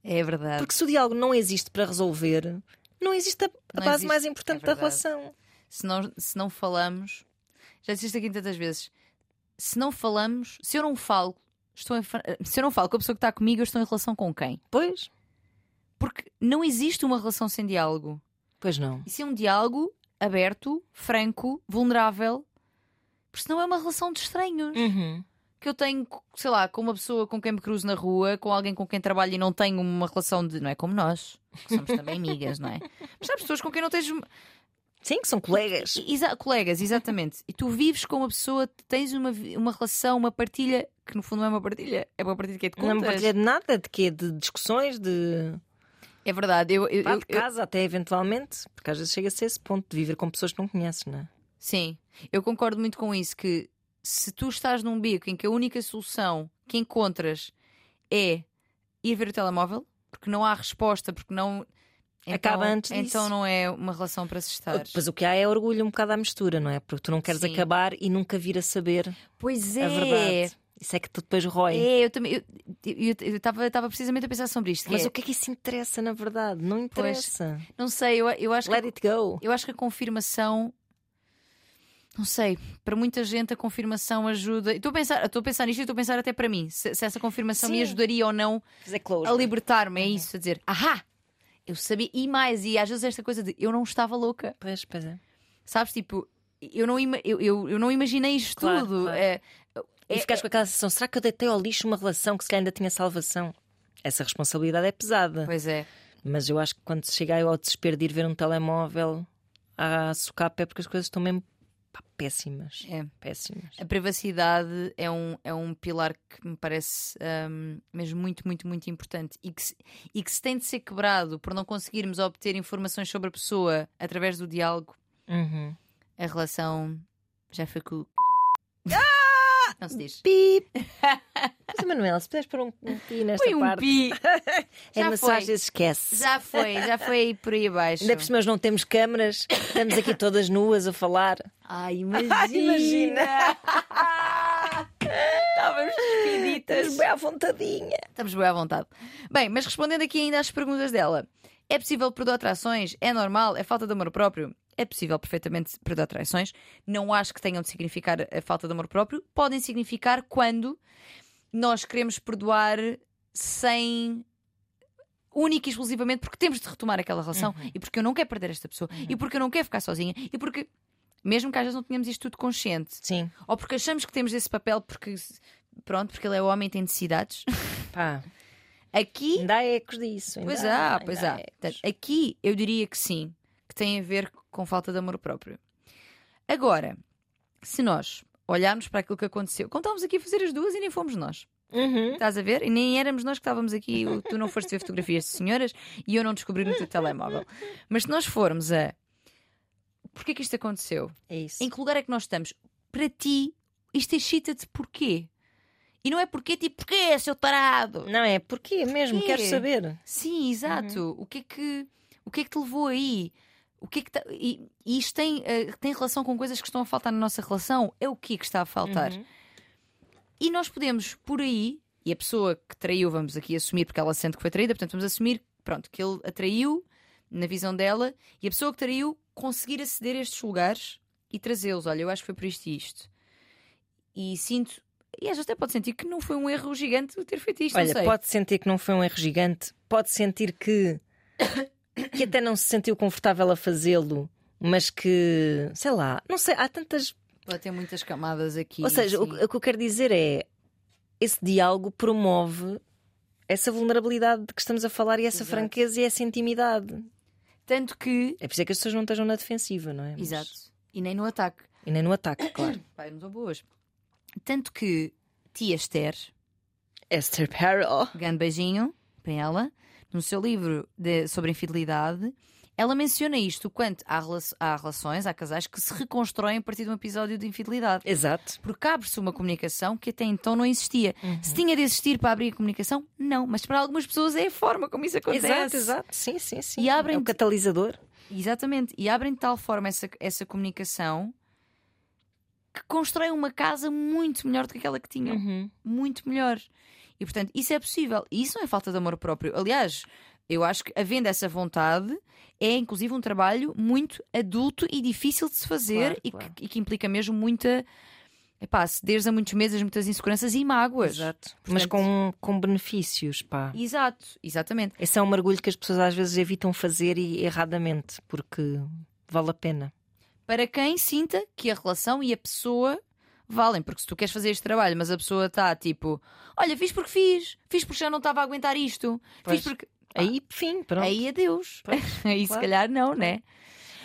É verdade. Porque se o diálogo não existe para resolver, não existe a, a Não base existe, mais é importante da verdade. relação. se não, se não falamos, já disse isto aqui tantas vezes. Se não falamos, se eu não falo, estou em, se eu não falo com a pessoa que está comigo, eu estou em relação com quem? Pois, Porque não existe uma relação sem diálogo. Pois não. Isso é um diálogo aberto, franco, vulnerável. Porque senão é uma relação de estranhos. Uhum. Que eu tenho, sei lá, com uma pessoa com quem me cruzo na rua, com alguém com quem trabalho e não tenho uma relação de. Não é como nós, que somos também amigas, não é? Mas há pessoas com quem não tens Sim, que são colegas. Exa- colegas, exatamente. E tu vives com uma pessoa, tens uma, uma relação, uma partilha, que no fundo não é uma partilha, é uma partilha que é de Não é contas. uma partilha de nada, de quê? De discussões, de, É verdade, eu, eu- eu- de eu- casa, até eventualmente, porque às vezes chega-se a esse ponto de viver com pessoas que não conheces, não é? sim, eu concordo muito com isso, que se tu estás num bico em que a única solução que encontras é ir ver o telemóvel, porque não há resposta, porque não... Então, Acaba antes disso. Então não é uma relação para se estar. Depois o que há é orgulho um bocado à mistura, não é? Porque tu não queres Sim. acabar e nunca vir a saber Pois a é. verdade. Isso é que tu depois rói. É, eu também. Eu estava precisamente a pensar sobre isto. Mas é- o que é que isso interessa, na verdade? Não interessa. Não sei, eu, eu acho que Let it go. Eu acho que a confirmação. Não sei, para muita gente a confirmação ajuda. Estou a pensar, estou a pensar nisto e estou a pensar até para mim, se, se essa confirmação me Sim. ajudaria ou não close. a libertar-me. É isso, a dizer, ahá! Eu sabia, e mais, e às vezes esta coisa de eu não estava louca, Pois, pois é. sabes? Tipo, eu não, eu, eu, eu não imaginei isto Claro, tudo. claro. É, E é- ficas com aquela sensação: será que eu deitei ao lixo uma relação que se calhar ainda tinha salvação? Essa responsabilidade é pesada. Pois é, Mas eu acho que quando se chega ao desespero de ir ver um telemóvel a socar pé, porque as coisas estão mesmo pá, péssimas. é. Péssimas. A privacidade é um, é um pilar que me parece hum, mesmo muito, muito, muito importante e que, se, e que se tem de ser quebrado por não conseguirmos obter informações sobre a pessoa através do diálogo, Uhum. a relação já foi com. Não se diz. Pip! Mas, Manuel, se puderes pôr um, um pi nesta Foi um parte. pi. é Já mas foi. esquece. Já foi, já foi por aí abaixo. Ainda por cima nós não temos câmaras, estamos aqui todas nuas a falar. Ai, imagina! Imagina. Estávamos despedidas. Estás bem à vontadinha. Estamos bem à vontade. Bem, mas respondendo aqui ainda às perguntas dela: é possível perdoar traições? É normal? É falta de amor próprio? É possível perfeitamente perdoar traições. Não acho que tenham de significar a falta de amor próprio. Podem significar quando nós queremos perdoar sem. Única e exclusivamente porque temos de retomar aquela relação e porque eu não quero perder esta pessoa e porque eu não quero ficar sozinha e porque, mesmo que às vezes não tenhamos isto tudo consciente, Sim. ou porque achamos que temos esse papel porque, pronto, porque ele é homem e tem necessidades, Pá, aqui ainda há ecos disso. ainda Pois há, pois há. Portanto, aqui eu diria que sim, que tem a ver com falta de amor próprio. Agora, se nós olharmos para aquilo que aconteceu, como estávamos aqui a fazer as duas e nem fomos nós. Uhum. Estás a ver? E nem éramos nós que estávamos aqui, tu não foste ver fotografias de senhoras e eu não descobri no teu telemóvel. Mas se nós formos a porquê que isto aconteceu? É isso. Em que lugar é que nós estamos? Para ti, isto excita-te porquê? E não é porquê, tipo, porquê, seu tarado? Não é? Porquê mesmo? Porquê? Quero saber. Sim, exato. O, que é que, o que é que te levou aí? O que é que tá- e, e isto tem, eh, tem relação com coisas que estão a faltar na nossa relação? É o que é que está a faltar? Uhum. E nós podemos, por aí, e a pessoa que traiu, vamos aqui assumir, porque ela sente que foi traída, portanto, vamos assumir, pronto, que ele a traiu na visão dela e a pessoa que traiu conseguir aceder a estes lugares e trazê-los. Olha, eu acho que foi por isto e isto. E sinto, e às vezes até pode sentir que não foi um erro gigante ter feito isto. não Olha, sei. pode sentir que não foi um erro gigante, pode sentir que, que até não se sentiu confortável a fazê-lo, mas que, sei lá, não sei, há tantas. Pode ter muitas camadas aqui. Ou seja, o, o que eu quero dizer é esse diálogo promove essa vulnerabilidade de que estamos a falar e essa Exato. franqueza e essa intimidade. Tanto que. É por isso é que as pessoas não estejam na defensiva, não é? Mas- Exato. E nem no ataque. E nem no ataque, claro. Pai, não estou boas. Tanto que tia Esther, Esther Perel. grande beijinho para ela, no seu livro de- sobre infidelidade, ela menciona isto: quanto há, rela- há relações, há casais que se reconstroem a partir de um episódio de infidelidade. Exato. Porque abre-se uma comunicação que até então não existia. Se tinha de existir para abrir a comunicação, não. Mas para algumas pessoas é a forma como isso acontece. Exato, exato. Sim, sim, sim. E abrem- É o catalisador. Exatamente. E abrem de tal forma essa, essa comunicação que constroem uma casa muito melhor do que aquela que tinham. Uhum. Muito melhor. E portanto, isso é possível. E isso não é falta de amor próprio. Aliás, eu acho que havendo essa vontade, é inclusive um trabalho muito adulto e difícil de se fazer Claro, e, claro. Que, e que implica mesmo muita. Epá, cederes a muitos meses, muitas inseguranças e mágoas. Exato. Mas Portanto- com, com benefícios, pá. Exato, exatamente. Esse é um mergulho que as pessoas às vezes evitam fazer e erradamente, porque vale a pena. para quem sinta que a relação e a pessoa valem. Porque se tu queres fazer este trabalho, mas a pessoa está tipo, olha, fiz porque fiz, fiz porque já não estava a aguentar isto, Pois. fiz porque. Aí, fim, pronto. Aí adeus. Aí se claro. calhar não, né?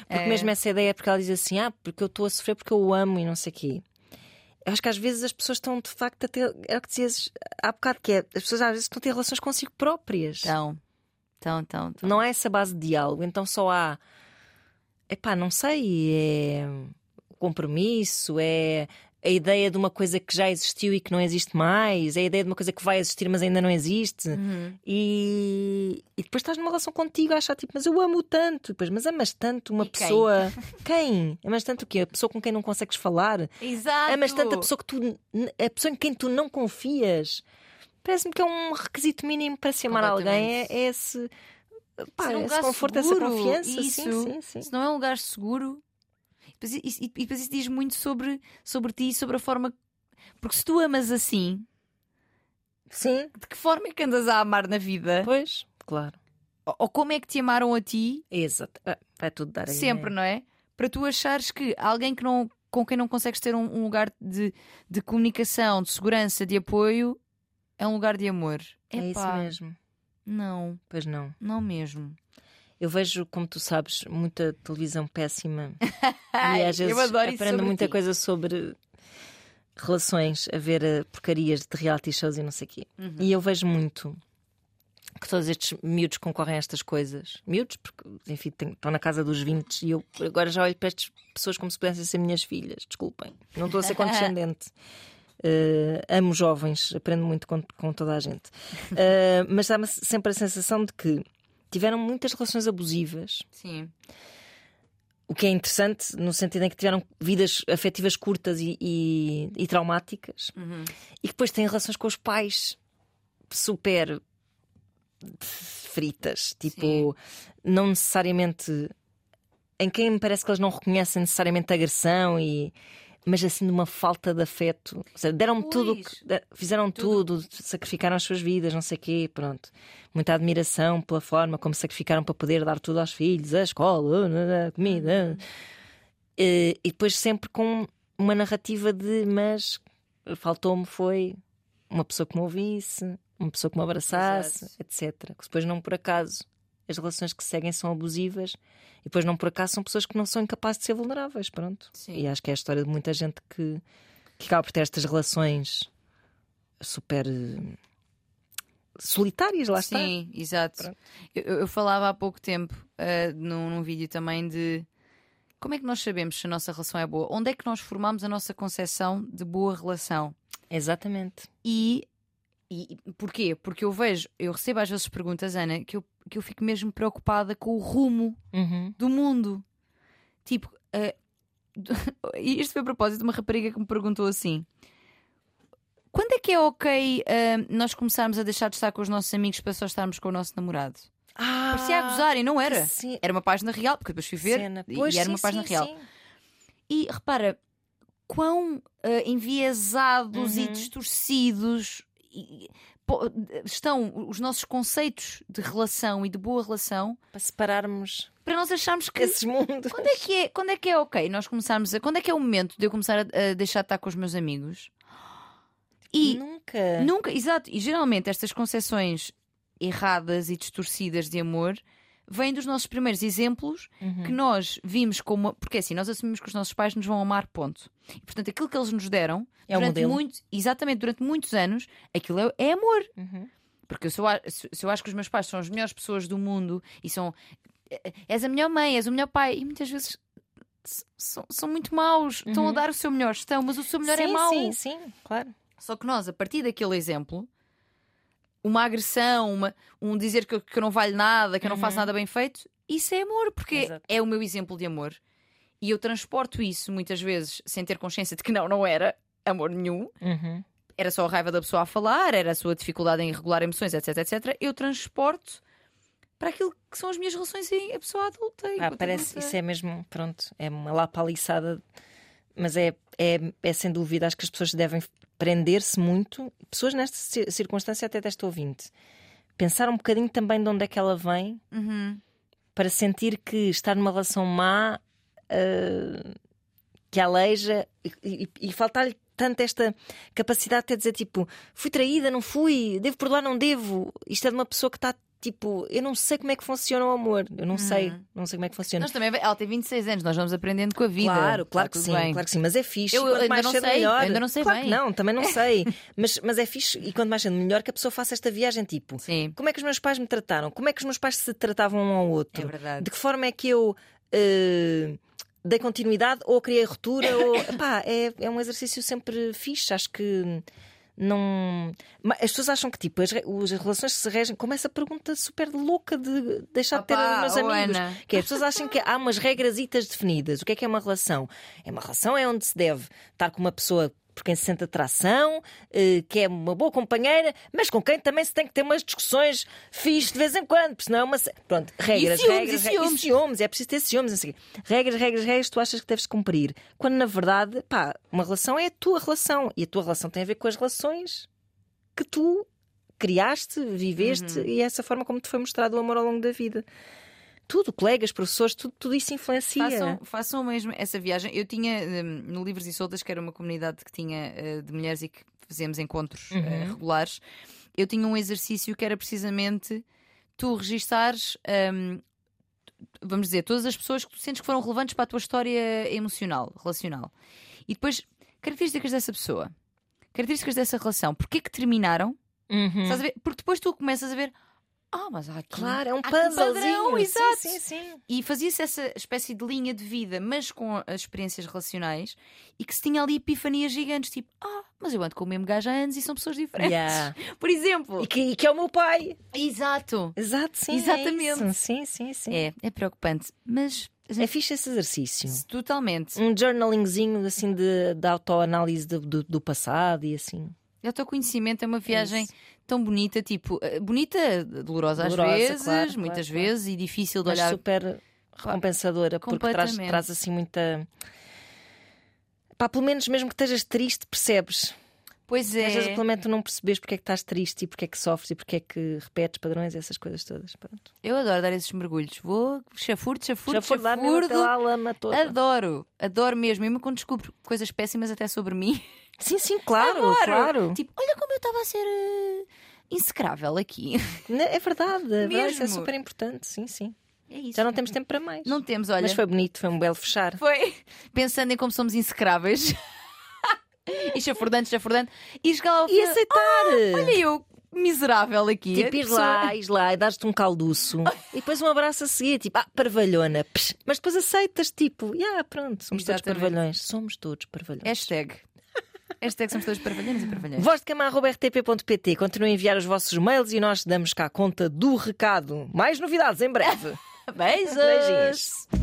Porque É. mesmo essa ideia, porque ela diz assim, ah, porque eu estou a sofrer porque eu o amo e não sei o quê. Eu acho que às vezes as pessoas estão de facto a ter. É o que dizias há bocado, que é. As pessoas às vezes estão a ter relações consigo próprias. Então, então, então. então. Não há essa base de diálogo, então só há. Epá, não sei, é compromisso, é a ideia de uma coisa que já existiu e que não existe mais, é a ideia de uma coisa que vai existir mas ainda não existe. Uhum. E, e depois estás numa relação contigo a achar tipo, mas eu amo tanto, depois, mas amas tanto uma E quem? pessoa. Quem? Amas tanto o quê? A pessoa com quem não consegues falar? Exato. Amas tanto a pessoa que tu. a pessoa em quem tu não confias. Parece-me que é um requisito mínimo para se amar alguém. É, é esse. Pá, Ser um esse conforto, seguro, essa confiança. Isso. Sim, sim, sim. Se não é um lugar seguro. E depois, isso- e depois isso diz muito sobre, sobre ti e sobre a forma. Porque se tu amas assim, Sim, de que forma é que andas a amar na vida? pois, claro. Ou, ou como é que te amaram a ti? Exato. Ah, Vai tudo dar aí. Sempre, né? não é? Para tu achares que alguém que não, com quem não consegues ter um, um lugar de, de comunicação, de segurança, de apoio, é um lugar de amor. É isso Epá, mesmo. Não, Pois não. não mesmo. Eu vejo, como tu sabes, muita televisão péssima. E às vezes eu adoro isso aprendo muita ti. coisa sobre relações, a ver eh, porcarias de reality shows e não sei o quê. Uhum. E eu vejo muito que todos estes miúdos concorrem a estas coisas. Miúdos, porque, enfim, estão na casa dos 20 e eu agora já olho para estas pessoas como se pudessem ser minhas filhas. Desculpem, não estou a ser condescendente. Eh, amo jovens, aprendo muito com, com toda a gente. Eh, mas dá-me sempre a sensação de que tiveram muitas relações abusivas Sim. o que é interessante no sentido em que tiveram vidas afetivas curtas e, e- e traumáticas Uhum. e que depois têm relações com os pais super fritas, tipo, não necessariamente em quem me parece que eles não reconhecem necessariamente agressão e mas assim de uma falta de afeto. Deram-me tudo, fizeram tudo. sacrificaram as suas vidas, não sei o quê, pronto. Muita admiração pela forma como sacrificaram para poder dar tudo aos filhos, a escola, a comida. Eh, E depois sempre com uma narrativa de mas faltou-me foi uma pessoa que me ouvisse, uma pessoa que me abraçasse, Exato. etc. Que depois não por acaso as relações que seguem são abusivas e depois não por acaso são pessoas que não são incapazes de ser vulneráveis, pronto. Sim. E acho que é a história de muita gente que, que acaba por ter estas relações super eh, solitárias, lá está. Sim, exato. Eu, eu falava há pouco tempo ah, num, num vídeo também de como é que nós sabemos se a nossa relação é boa? Onde é que nós formamos a nossa concepção de boa relação? Exatamente. E, e porquê? Porque eu vejo, eu recebo às vezes perguntas, Ana, que eu, que eu fico mesmo preocupada com o rumo Uhum. do mundo. Tipo, e isto foi a propósito de uma rapariga que me perguntou assim: quando é que é ok eh, nós começarmos a deixar de estar com os nossos amigos para só estarmos com o nosso namorado? Ah, Parecia a gozar e não era. Sim. Era uma página real, porque depois fui ver Cena. e Pois, era sim, uma página sim, real. sim. E repara, quão eh, enviesados e Uhum. distorcidos e- po- estão os nossos conceitos de relação e de boa relação Para separarmos para nós acharmos que. esses mundos. Quando é que é, quando é que é ok nós começarmos a. Quando é que é o momento de eu começar a, a deixar de estar com os meus amigos? E Nunca. nunca, exato, e geralmente estas concepções erradas e distorcidas de amor vêm dos nossos primeiros exemplos Uhum. que nós vimos como. Porque assim, nós assumimos que os nossos pais nos vão amar, ponto. E portanto, aquilo que eles nos deram É durante modelo. muito, exatamente, durante muitos anos, aquilo é, é amor. Uhum. Porque se eu, se eu acho que os meus pais são as melhores pessoas do mundo e são. eh, És a melhor mãe, és o melhor pai, e muitas vezes são, são muito maus, estão a Uhum. dar o seu melhor, estão, mas o seu melhor é sim, mau. Sim, sim, claro. Só que nós, a partir daquele exemplo, uma agressão, uma- um dizer que eu, que eu não valho nada, que eu não faço Uhum. nada bem feito, isso é amor, porque Exato. é o meu exemplo de amor. E eu transporto isso muitas vezes sem ter consciência de que não, não era amor nenhum. Uhum. Era só a raiva da pessoa a falar, era a sua dificuldade em regular emoções, etc, etc. Eu transporto para aquilo que são as minhas relações em a pessoa adulta. Ah, parece, adulta. isso é mesmo, pronto, é uma lapaliçada, mas é, é, é sem dúvida, acho que as pessoas devem prender-se muito, pessoas nesta ci- circunstância, até desta ouvinte, pensar um bocadinho também de onde é que ela vem Uhum. para sentir que estar numa relação má ah, que aleija e, e- e faltar-lhe tanto esta capacidade de dizer tipo fui traída, não fui, devo perdoar, não devo. Isto é de uma pessoa que está tipo, eu não sei como é que funciona o amor, eu não sei, não sei como é que funciona. Nós também, ela tem 26 anos, nós vamos aprendendo com a vida. Claro, Está claro que sim, bem. claro que sim, mas é fixe. Eu e quanto ainda mais não cedo sei, melhor. ainda não sei claro bem. não, também não sei. mas, mas é fixe e quanto mais cedo melhor que a pessoa faça esta viagem tipo. Sim, Como é que os meus pais me trataram? Como é que os meus pais se tratavam um ao outro? é verdade. De que forma é que eu eh, dei continuidade ou criei ruptura? ou... Epá, é, é um exercício sempre fixe. Acho que não. As pessoas acham que tipo, as, as relações se regem como essa pergunta super louca de deixar de ter meus amigos. Ana. Que é, as pessoas acham que há umas regrasitas definidas. O que é que é uma relação? É uma relação é onde se deve estar com uma pessoa por quem se sente atração, eh, que é uma boa companheira, mas com quem também se tem que ter umas discussões fixe de vez em quando, porque senão é uma. Pronto, regras, ciúmes, regras, e ciúmes. e ciúmes, é preciso ter ciúmes, quê. Regras, regras, regras, tu achas que deves cumprir. Quando na verdade, pá, uma relação é a tua relação e a tua relação tem a ver com as relações que tu criaste, viveste Uhum. e é essa forma como te foi mostrado o amor ao longo da vida. Tudo, colegas, professores, tudo, tudo isso influencia. Façam, façam mesmo essa viagem. Eu tinha hum, no Livros e Soltas, que era uma comunidade que tinha eh, de mulheres e que fazíamos encontros eh, Uhum. regulares, eu tinha um exercício que era precisamente tu registares, hum, vamos dizer, todas as pessoas que tu sentes que foram relevantes para a tua história emocional, relacional. E depois, características dessa pessoa, características dessa relação, porquê que terminaram? Uhum. Estás a ver? Porque depois tu começas a ver. Ah, mas há aqui. Claro, é um aqui um puzzlezinho. padrão, Sim, exato. Sim, sim. E fazia-se essa espécie de linha de vida, mas com as experiências relacionais, e que se tinha ali epifanias gigantes, tipo, ah, mas eu ando com o mesmo gajo há anos e são pessoas diferentes. Yeah. Por exemplo. E, que, e que é o meu pai. Exato. Exato, sim. é Exatamente. isso. sim, sim, sim. É, é preocupante, mas É fixe esse exercício. totalmente. Um journalingzinho assim de, de autoanálise do, do, do passado e assim. O teu conhecimento é uma viagem isso. Tão bonita, tipo, eh, bonita, dolorosa às Dolorosa, vezes, claro, claro, muitas claro. vezes, e difícil de Mas olhar. super recompensadora, porque traz, traz assim muita. Pá, pelo menos mesmo que estejas triste, percebes. Pois Às vezes, é. pelo menos, tu não percebes porque é que estás triste e porque é que sofres e porque é que repetes padrões e essas coisas todas. Pronto. Eu adoro dar esses mergulhos. Vou chafurdo, chafurdo, mesmo até chafurdo. lá lama toda. Adoro, adoro mesmo. Mesmo quando descubro coisas péssimas até sobre mim. Sim, sim, claro, Adoro. claro. Tipo, olha como eu estava a ser eh, insecrável aqui. Né, É verdade, é verdade, isso é Mesmo. super importante, sim, sim. É isso. Já não temos tempo para mais. Não temos, olha. Mas foi bonito, foi um belo fechar. Foi pensando em como somos insecráveis. e chafurdante, chafurdante. E chegar ao E fim- aceitar! Olha, eu miserável aqui. Tipo, ir lá, ir lá e dar-te um calduço e depois um abraço a seguir, tipo, ah, parvalhona. Psh. Mas depois aceitas, tipo, ah, yeah, pronto, somos Exatamente. todos parvalhões. Somos todos parvalhões. Hashtag. Hashtag somos todos parvalhões e parvalhões. Voz de cama.rtp.pt. Continuem a enviar os vossos mails e nós damos cá conta do recado. Mais novidades em breve. Beijos! Beijinhos.